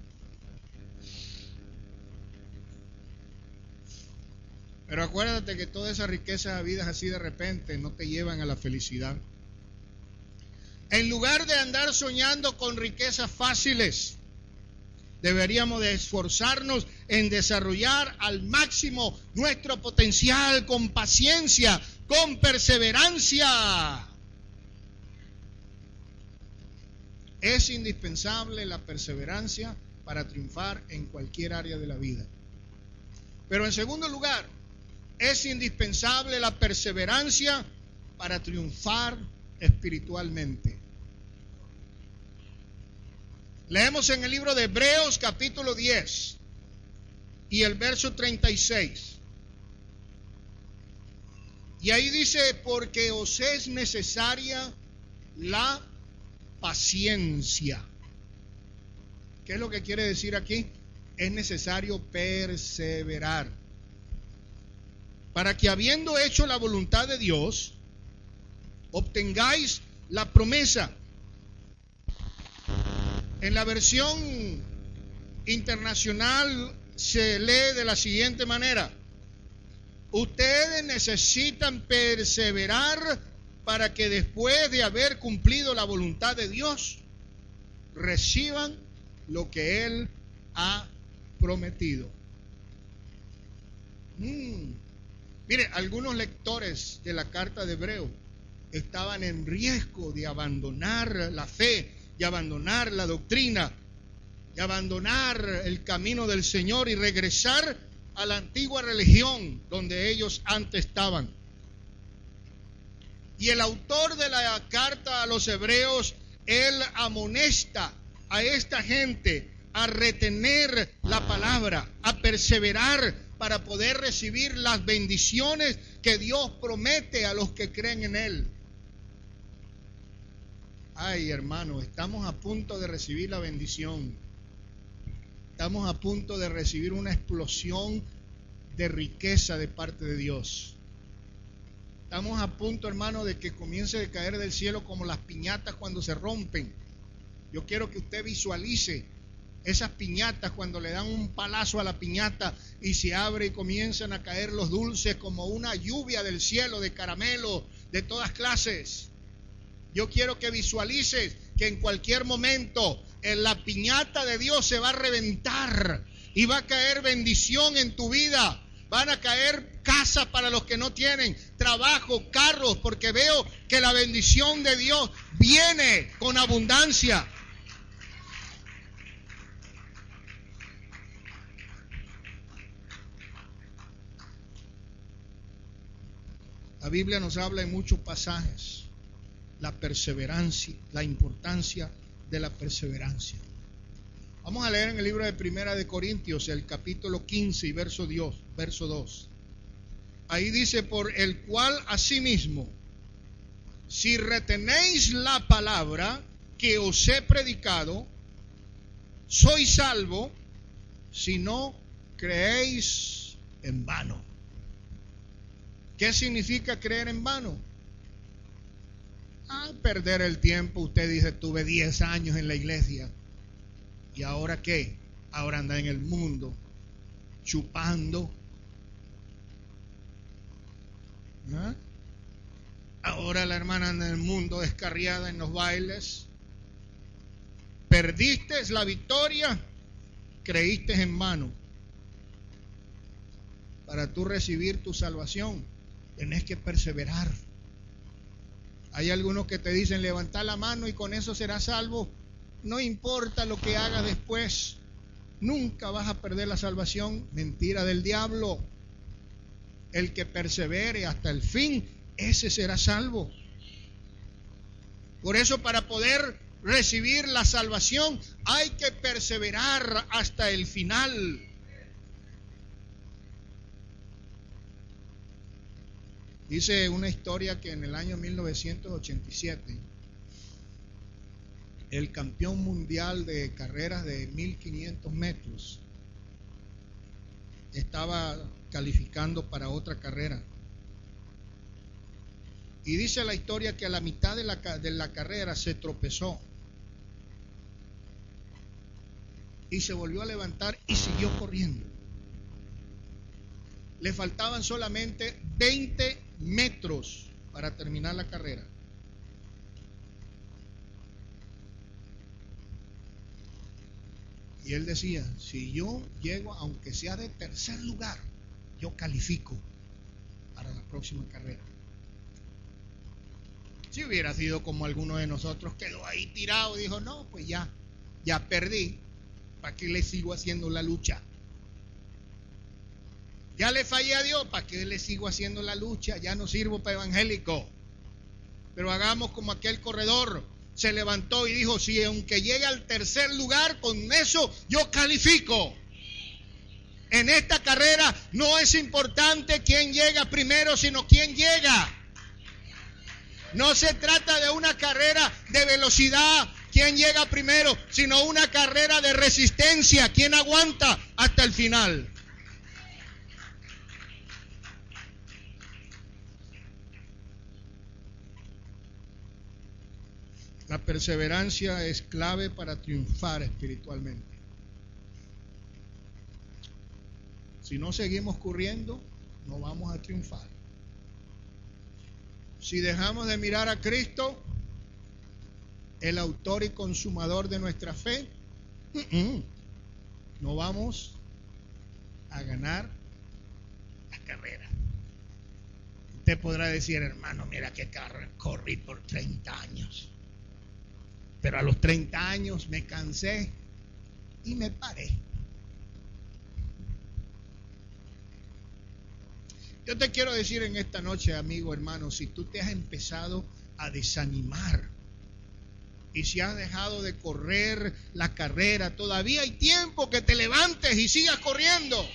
Pero acuérdate que toda esa riqueza de vidas así de repente no te llevan a la felicidad. En lugar de andar soñando con riquezas fáciles, deberíamos de esforzarnos en desarrollar al máximo nuestro potencial con paciencia, con perseverancia. Es indispensable la perseverancia para triunfar en cualquier área de la vida. Pero en segundo lugar, es indispensable la perseverancia para triunfar espiritualmente. Leemos en el libro de Hebreos capítulo 10 y el verso 36. Y ahí dice, porque os es necesaria la paciencia. ¿Qué es lo que quiere decir aquí? Es necesario perseverar. Para que habiendo hecho la voluntad de Dios, obtengáis la promesa. En la versión internacional se lee de la siguiente manera. Ustedes necesitan perseverar para que después de haber cumplido la voluntad de Dios, reciban lo que Él ha prometido. Mm. Mire, algunos lectores de la carta de Hebreo estaban en riesgo de abandonar la fe, y abandonar la doctrina, y abandonar el camino del Señor y regresar a la antigua religión donde ellos antes estaban. Y el autor de la carta a los hebreos, él amonesta a esta gente a retener la palabra, a perseverar para poder recibir las bendiciones que Dios promete a los que creen en Él. Ay, hermano, estamos a punto de recibir la bendición. Estamos a punto de recibir una explosión de riqueza de parte de Dios. Estamos a punto, hermano, de que comience a caer del cielo como las piñatas cuando se rompen. Yo quiero que usted visualice esas piñatas cuando le dan un palazo a la piñata y se abre y comienzan a caer los dulces como una lluvia del cielo de caramelo de todas clases. Yo quiero que visualices que en cualquier momento en la piñata de Dios se va a reventar y va a caer bendición en tu vida. Van a caer casas para los que no tienen, trabajo, carros, porque veo que la bendición de Dios viene con abundancia. La Biblia nos habla en muchos pasajes la perseverancia, la importancia de la perseverancia. Vamos a leer en el libro de Primera de Corintios, el capítulo 15 y verso, Dios, verso 2. Ahí dice, por el cual asimismo, si retenéis la palabra que os he predicado, sois salvo si no creéis en vano. ¿Qué significa creer en vano? Ah, perder el tiempo. Usted dice, tuve 10 años en la iglesia. ¿Y ahora qué? Ahora anda en el mundo, chupando. ¿Ah? Ahora la hermana anda en el mundo descarriada en los bailes. Perdiste la victoria, creíste en vano. Para tú recibir tu salvación Tenés que perseverar. Hay algunos que te dicen levanta la mano y con eso serás salvo. No importa lo que hagas después. Nunca vas a perder la salvación. Mentira del diablo. El que persevere hasta el fin, ese será salvo. Por eso para poder recibir la salvación hay que perseverar hasta el final. Dice una historia que en el año 1987 el campeón mundial de carreras de 1500 metros estaba calificando para otra carrera. Y dice la historia que a la mitad de la, de la carrera se tropezó y se volvió a levantar y siguió corriendo. Le faltaban solamente 20 metros para terminar la carrera. Y él decía, si yo llego, aunque sea de tercer lugar, yo califico para la próxima carrera. Si hubiera sido como alguno de nosotros, quedó ahí tirado dijo, no, pues ya, ya perdí, ¿para qué le sigo haciendo la lucha? Ya le fallé a Dios, ¿para qué le sigo haciendo la lucha? Ya no sirvo para evangélico. Pero hagamos como aquel corredor se levantó y dijo, si aunque llegue al tercer lugar, con eso yo califico. En esta carrera no es importante quién llega primero, sino quién llega. No se trata de una carrera de velocidad, quién llega primero, sino una carrera de resistencia, quién aguanta hasta el final. La perseverancia es clave para triunfar espiritualmente. Si no seguimos corriendo, no vamos a triunfar. Si dejamos de mirar a Cristo, el autor y consumador de nuestra fe, no vamos a ganar la carrera. Usted podrá decir, hermano, mira que corrí por 30 años. Pero a los 30 años me cansé y me paré. Yo te quiero decir en esta noche, amigo, hermano, si tú te has empezado a desanimar y si has dejado de correr la carrera, todavía hay tiempo que te levantes y sigas corriendo.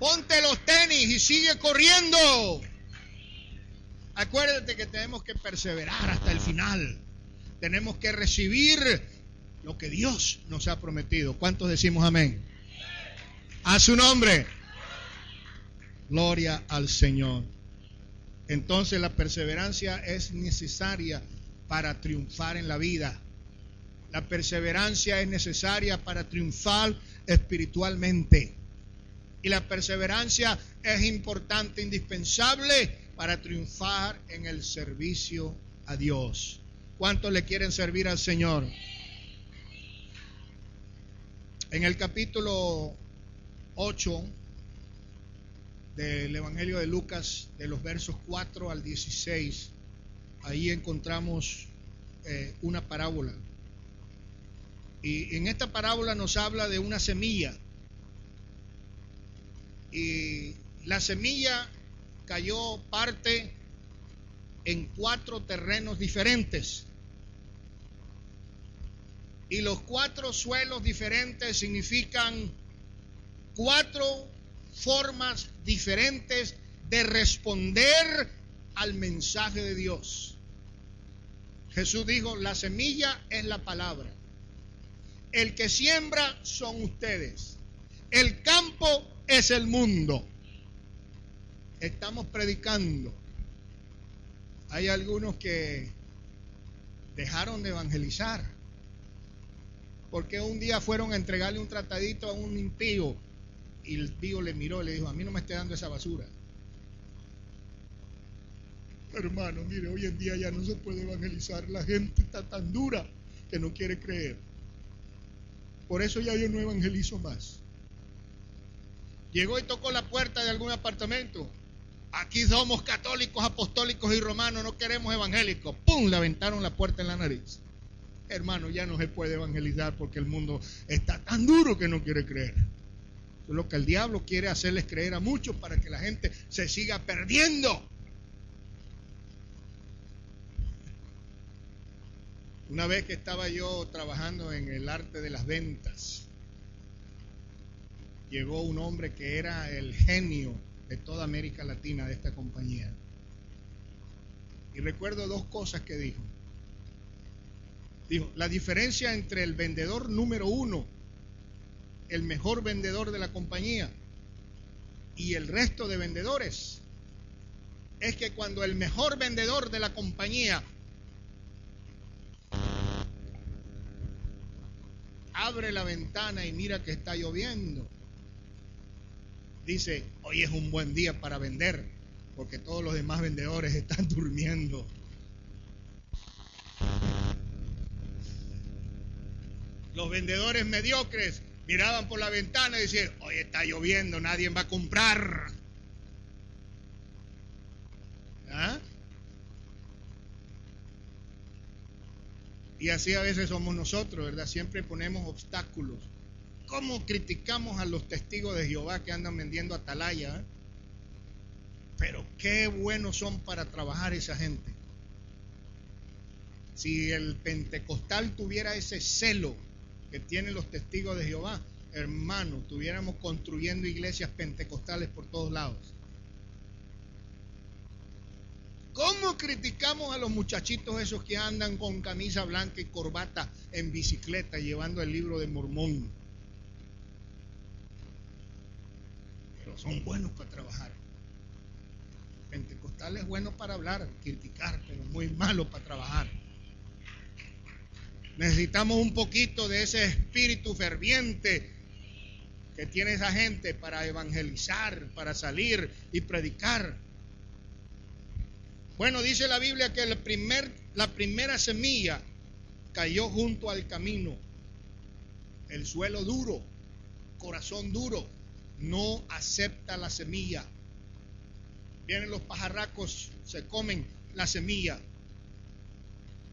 Ponte los tenis y sigue corriendo. Acuérdate que tenemos que perseverar hasta el final. Tenemos que recibir lo que Dios nos ha prometido. ¿Cuántos decimos amén? A su nombre. Gloria al Señor. Entonces la perseverancia es necesaria para triunfar en la vida. La perseverancia es necesaria para triunfar espiritualmente. Y la perseverancia es importante, indispensable para triunfar en el servicio a Dios. ¿Cuántos le quieren servir al Señor? En el capítulo 8 del Evangelio de Lucas, de los versos 4 al 16, ahí encontramos eh, una parábola. Y en esta parábola nos habla de una semilla. Y la semilla cayó parte en cuatro terrenos diferentes. Y los cuatro suelos diferentes significan cuatro formas diferentes de responder al mensaje de Dios. Jesús dijo, la semilla es la palabra. El que siembra son ustedes. El campo es el mundo. Estamos predicando. Hay algunos que dejaron de evangelizar. Porque un día fueron a entregarle un tratadito a un impío y el tío le miró y le dijo, a mí no me esté dando esa basura. Hermano, mire, hoy en día ya no se puede evangelizar. La gente está tan dura que no quiere creer. Por eso ya yo no evangelizo más. Llegó y tocó la puerta de algún apartamento. Aquí somos católicos, apostólicos y romanos, no queremos evangélicos. ¡Pum! Le aventaron la puerta en la nariz. Hermano, ya no se puede evangelizar porque el mundo está tan duro que no quiere creer. Es lo que el diablo quiere hacerles creer a muchos para que la gente se siga perdiendo. Una vez que estaba yo trabajando en el arte de las ventas, llegó un hombre que era el genio de toda América Latina de esta compañía. Y recuerdo dos cosas que dijo. Dijo, la diferencia entre el vendedor número uno, el mejor vendedor de la compañía, y el resto de vendedores, es que cuando el mejor vendedor de la compañía abre la ventana y mira que está lloviendo, dice, hoy es un buen día para vender, porque todos los demás vendedores están durmiendo. Los vendedores mediocres miraban por la ventana y decían, hoy está lloviendo, nadie va a comprar. ¿Ah? Y así a veces somos nosotros, ¿verdad? Siempre ponemos obstáculos. ¿Cómo criticamos a los testigos de Jehová que andan vendiendo atalaya? Eh? Pero qué buenos son para trabajar esa gente. Si el pentecostal tuviera ese celo que tienen los testigos de Jehová, hermano, tuviéramos construyendo iglesias pentecostales por todos lados. ¿Cómo criticamos a los muchachitos esos que andan con camisa blanca y corbata en bicicleta llevando el libro de Mormón? Son buenos para trabajar. Pentecostal es bueno para hablar, criticar, pero muy malo para trabajar. Necesitamos un poquito de ese espíritu ferviente que tiene esa gente para evangelizar, para salir y predicar. Bueno, dice la Biblia que la primera semilla cayó junto al camino. El suelo duro, corazón duro, no acepta la semilla. Vienen los pajarracos, se comen la semilla.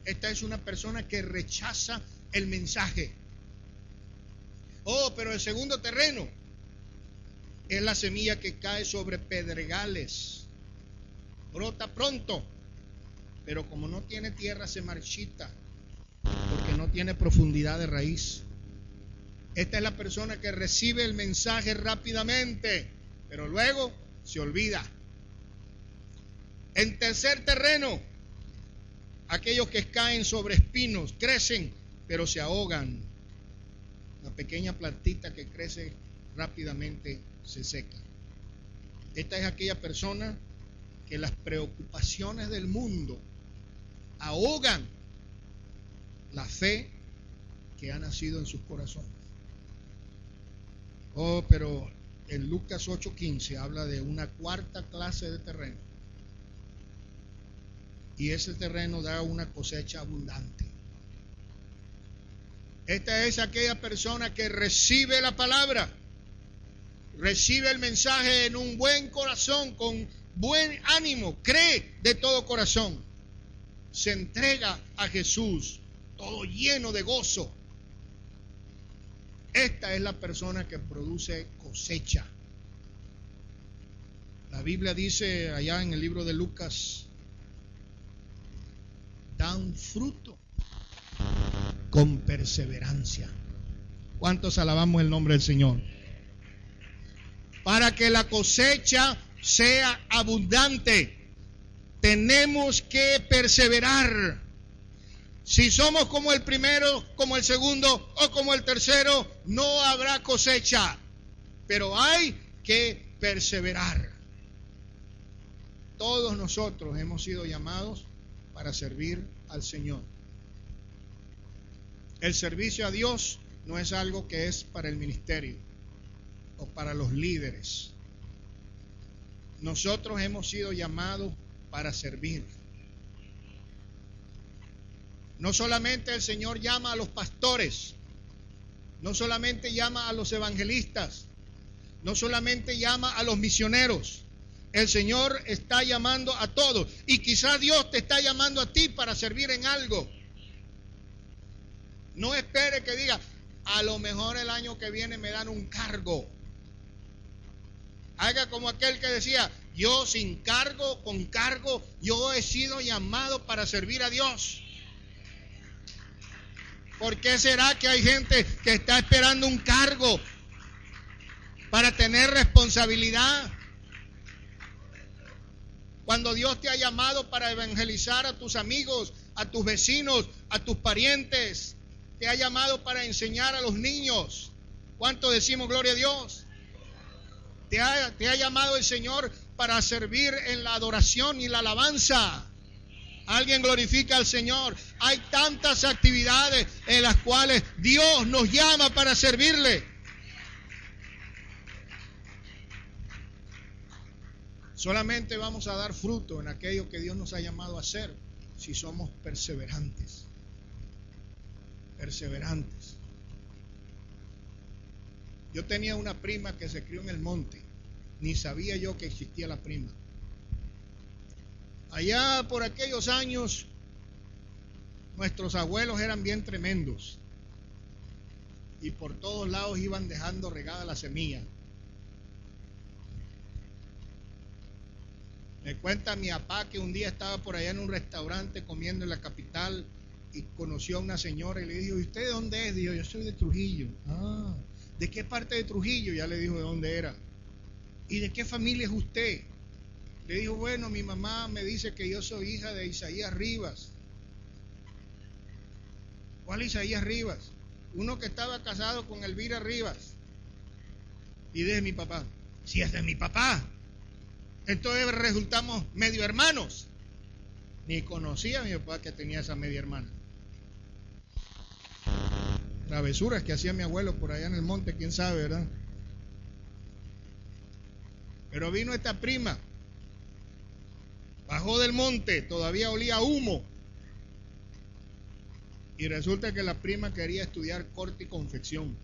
Esta es una persona que rechaza el mensaje. Oh, pero el segundo terreno es la semilla que cae sobre pedregales brota pronto, pero como no tiene tierra se marchita, porque no tiene profundidad de raíz. Esta es la persona que recibe el mensaje rápidamente, pero luego se olvida. En tercer terreno, aquellos que caen sobre espinos, crecen, pero se ahogan. La pequeña plantita que crece rápidamente se seca. Esta es aquella persona que las preocupaciones del mundo ahogan la fe que ha nacido en sus corazones. Oh, pero en Lucas 8:15 habla de una cuarta clase de terreno. Y ese terreno da una cosecha abundante. Esta es aquella persona que recibe la palabra, recibe el mensaje en un buen corazón, con buen ánimo, cree de todo corazón, se entrega a Jesús, todo lleno de gozo. Esta es la persona que produce cosecha. La Biblia dice allá en el libro de Lucas, dan fruto con perseverancia. ¿Cuántos alabamos el nombre del Señor? Para que la cosecha sea abundante, tenemos que perseverar. Si somos como el primero, como el segundo o como el tercero, no habrá cosecha. Pero hay que perseverar. Todos nosotros hemos sido llamados para servir al Señor. El servicio a Dios no es algo que es para el ministerio o para los líderes. Nosotros hemos sido llamados para servir. No solamente el Señor llama a los pastores, no solamente llama a los evangelistas, no solamente llama a los misioneros. El Señor está llamando a todos. Y quizás Dios te está llamando a ti para servir en algo. No espere que diga, a lo mejor el año que viene me dan un cargo. Haga como aquel que decía, yo sin cargo, con cargo, yo he sido llamado para servir a Dios. ¿Por qué será que hay gente que está esperando un cargo para tener responsabilidad? Cuando Dios te ha llamado para evangelizar a tus amigos, a tus vecinos, a tus parientes, te ha llamado para enseñar a los niños. ¿Cuánto decimos gloria a Dios? Te ha, te ha llamado el Señor para servir en la adoración y la alabanza. Alguien glorifica al Señor. Hay tantas actividades en las cuales Dios nos llama para servirle. Solamente vamos a dar fruto en aquello que Dios nos ha llamado a hacer si somos perseverantes perseverantes. Yo tenía una prima que se crió en el monte, ni sabía yo que existía la prima. Allá por aquellos años, nuestros abuelos eran bien tremendos y por todos lados iban dejando regada la semilla. Me cuenta mi papá que un día estaba por allá en un restaurante comiendo en la capital y conoció a una señora y le dijo, ¿y usted de dónde es? Dijo, yo soy de Trujillo. Ah, ¿de qué parte de Trujillo? Ya le dijo de dónde era. ¿Y de qué familia es usted? Le dijo, bueno, mi mamá me dice que yo soy hija de Isaías Rivas. ¿Cuál Isaías Rivas? Uno que estaba casado con Elvira Rivas. Y de mi papá. Si es de mi papá. Entonces resultamos medio hermanos. Ni conocía a mi papá que tenía esa media hermana travesuras que hacía mi abuelo por allá en el monte, quién sabe, ¿verdad? Pero vino esta prima, bajó del monte, todavía olía humo. Y resulta que la prima quería estudiar corte y confección.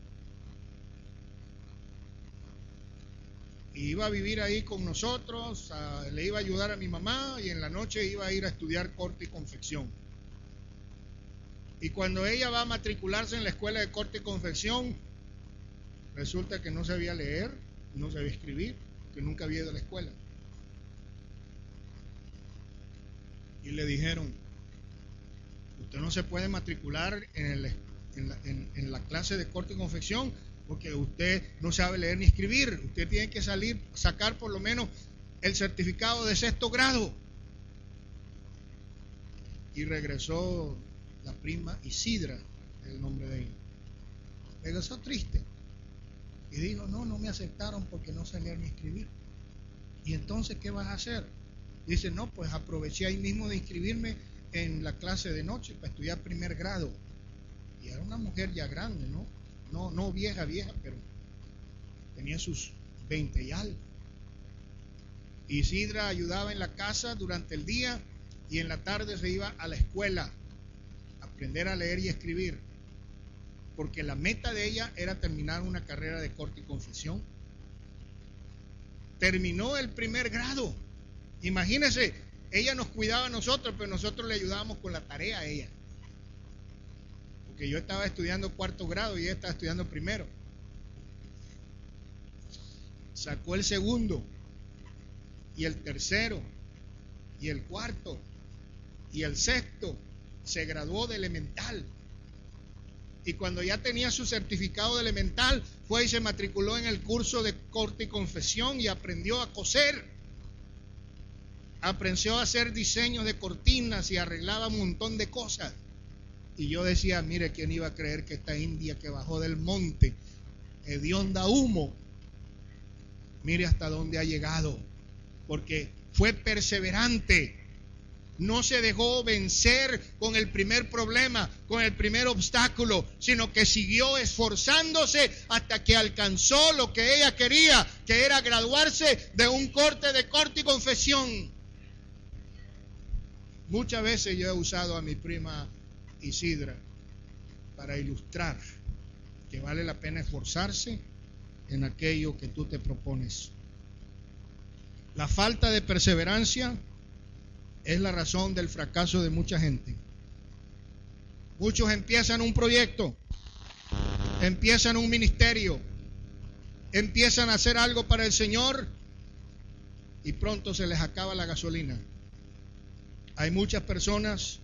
Y iba a vivir ahí con nosotros, le iba a ayudar a mi mamá y en la noche iba a ir a estudiar corte y confección. Y cuando ella va a matricularse en la escuela de corte y confección, resulta que no sabía leer, no sabía escribir, que nunca había ido a la escuela. Y le dijeron, usted no se puede matricular en, la, en la clase de corte y confección porque usted no sabe leer ni escribir. Usted tiene que salir, sacar por lo menos el certificado de sexto grado. Y regresó la prima Isidra, el nombre de ella. Regresó triste. Y dijo, no, no me aceptaron porque no sé leer ni escribir. ¿Y entonces qué vas a hacer? Dice, no, pues aproveché ahí mismo de inscribirme en la clase de noche para estudiar primer grado. Y era una mujer ya grande, ¿no? No, no vieja, vieja, pero tenía sus 20 y algo. Isidra ayudaba en la casa durante el día y en la tarde se iba a la escuela a aprender a leer y escribir. Porque la meta de ella era terminar una carrera de corte y confesión. Terminó el primer grado. Imagínense, ella nos cuidaba a nosotros, pero nosotros le ayudábamos con la tarea a ella. Porque yo estaba estudiando cuarto grado y ella estaba estudiando primero. Sacó el segundo y el tercero y el cuarto y el sexto. Se graduó de elemental. Y cuando ya tenía su certificado de elemental, fue y se matriculó en el curso de corte y confesión y aprendió a coser. Aprendió a hacer diseños de cortinas y arreglaba un montón de cosas. Y yo decía, mire, ¿quién iba a creer que esta india que bajó del monte, hedionda humo, mire hasta dónde ha llegado? Porque fue perseverante. No se dejó vencer con el primer problema, con el primer obstáculo, sino que siguió esforzándose hasta que alcanzó lo que ella quería, que era graduarse de un corte de corte y confesión. Muchas veces yo he usado a mi prima Isidra para ilustrar que vale la pena esforzarse en aquello que tú te propones. La falta de perseverancia es la razón del fracaso de mucha gente. Muchos empiezan un proyecto, empiezan un ministerio, empiezan a hacer algo para el Señor y pronto se les acaba la gasolina. Hay muchas personas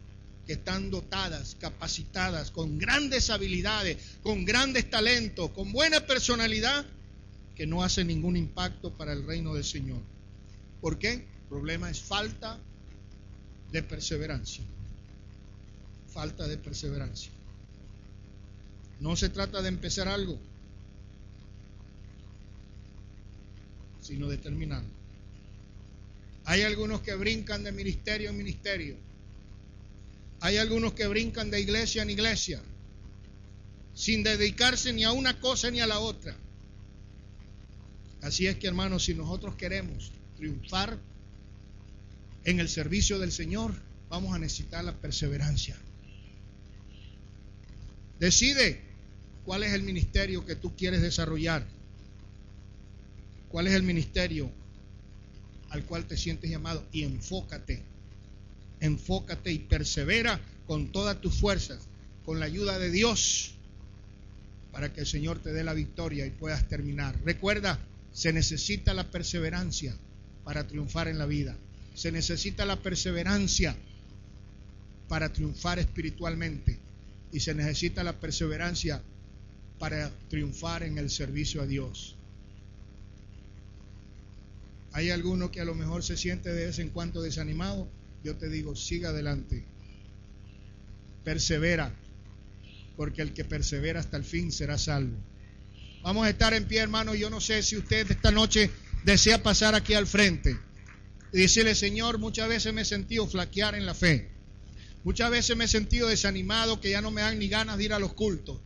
que están dotadas, capacitadas, con grandes habilidades, con grandes talentos, con buena personalidad, que no hacen ningún impacto para el reino del Señor. ¿Por qué? El problema es falta de perseverancia. Falta de perseverancia. No se trata de empezar algo, sino de terminarlo. Hay algunos que brincan de ministerio en ministerio. Hay algunos que brincan de iglesia en iglesia, sin dedicarse ni a una cosa ni a la otra. Así es que hermanos, si nosotros queremos triunfar en el servicio del Señor, vamos a necesitar la perseverancia. Decide cuál es el ministerio que tú quieres desarrollar. ¿Cuál es el ministerio al cual te sientes llamado? Y enfócate. Enfócate y persevera con todas tus fuerzas, con la ayuda de Dios, para que el Señor te dé la victoria y puedas terminar. Recuerda, se necesita la perseverancia para triunfar en la vida. Se necesita la perseverancia para triunfar espiritualmente. Y se necesita la perseverancia para triunfar en el servicio a Dios. Hay alguno que a lo mejor se siente de vez en cuando desanimado. Yo te digo, siga adelante. Persevera, porque el que persevera hasta el fin será salvo. Vamos a estar en pie, hermano. Yo no sé si usted esta noche desea pasar aquí al frente y decirle, Señor, muchas veces me he sentido flaquear en la fe. Muchas veces me he sentido desanimado, que ya no me dan ni ganas de ir a los cultos.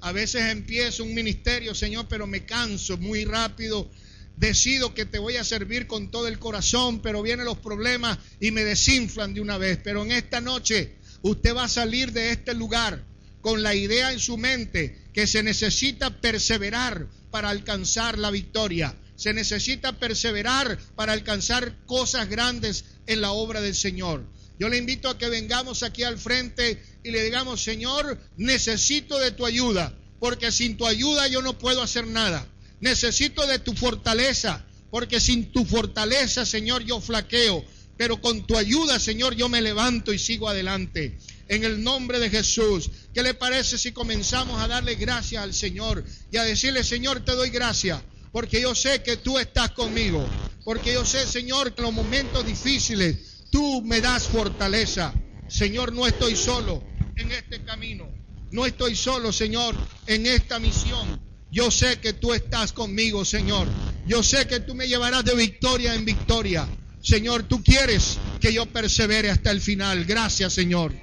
A veces empiezo un ministerio, Señor, pero me canso muy rápido. Decido que te voy a servir con todo el corazón, pero vienen los problemas y me desinflan de una vez. Pero en esta noche usted va a salir de este lugar con la idea en su mente que se necesita perseverar para alcanzar la victoria. Se necesita perseverar para alcanzar cosas grandes en la obra del Señor. Yo le invito a que vengamos aquí al frente y le digamos, Señor, necesito de tu ayuda, porque sin tu ayuda yo no puedo hacer nada. Necesito de tu fortaleza, porque sin tu fortaleza, Señor, yo flaqueo, pero con tu ayuda, Señor, yo me levanto y sigo adelante. en el nombre de Jesús. ¿Qué le parece si comenzamos a darle gracias al Señor y a decirle, Señor, te doy gracias? Porque yo sé que tú estás conmigo. Porque yo sé, Señor, que en los momentos difíciles tú me das fortaleza. Señor, no estoy solo en este camino. No estoy solo, Señor, en esta misión. Yo sé que tú estás conmigo, Señor. Yo sé que tú me llevarás de victoria en victoria. Señor, tú quieres que yo persevere hasta el final. Gracias, Señor.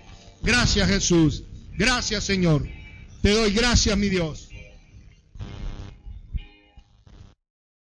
Gracias, Jesús. Gracias, Señor. Te doy gracias, mi Dios.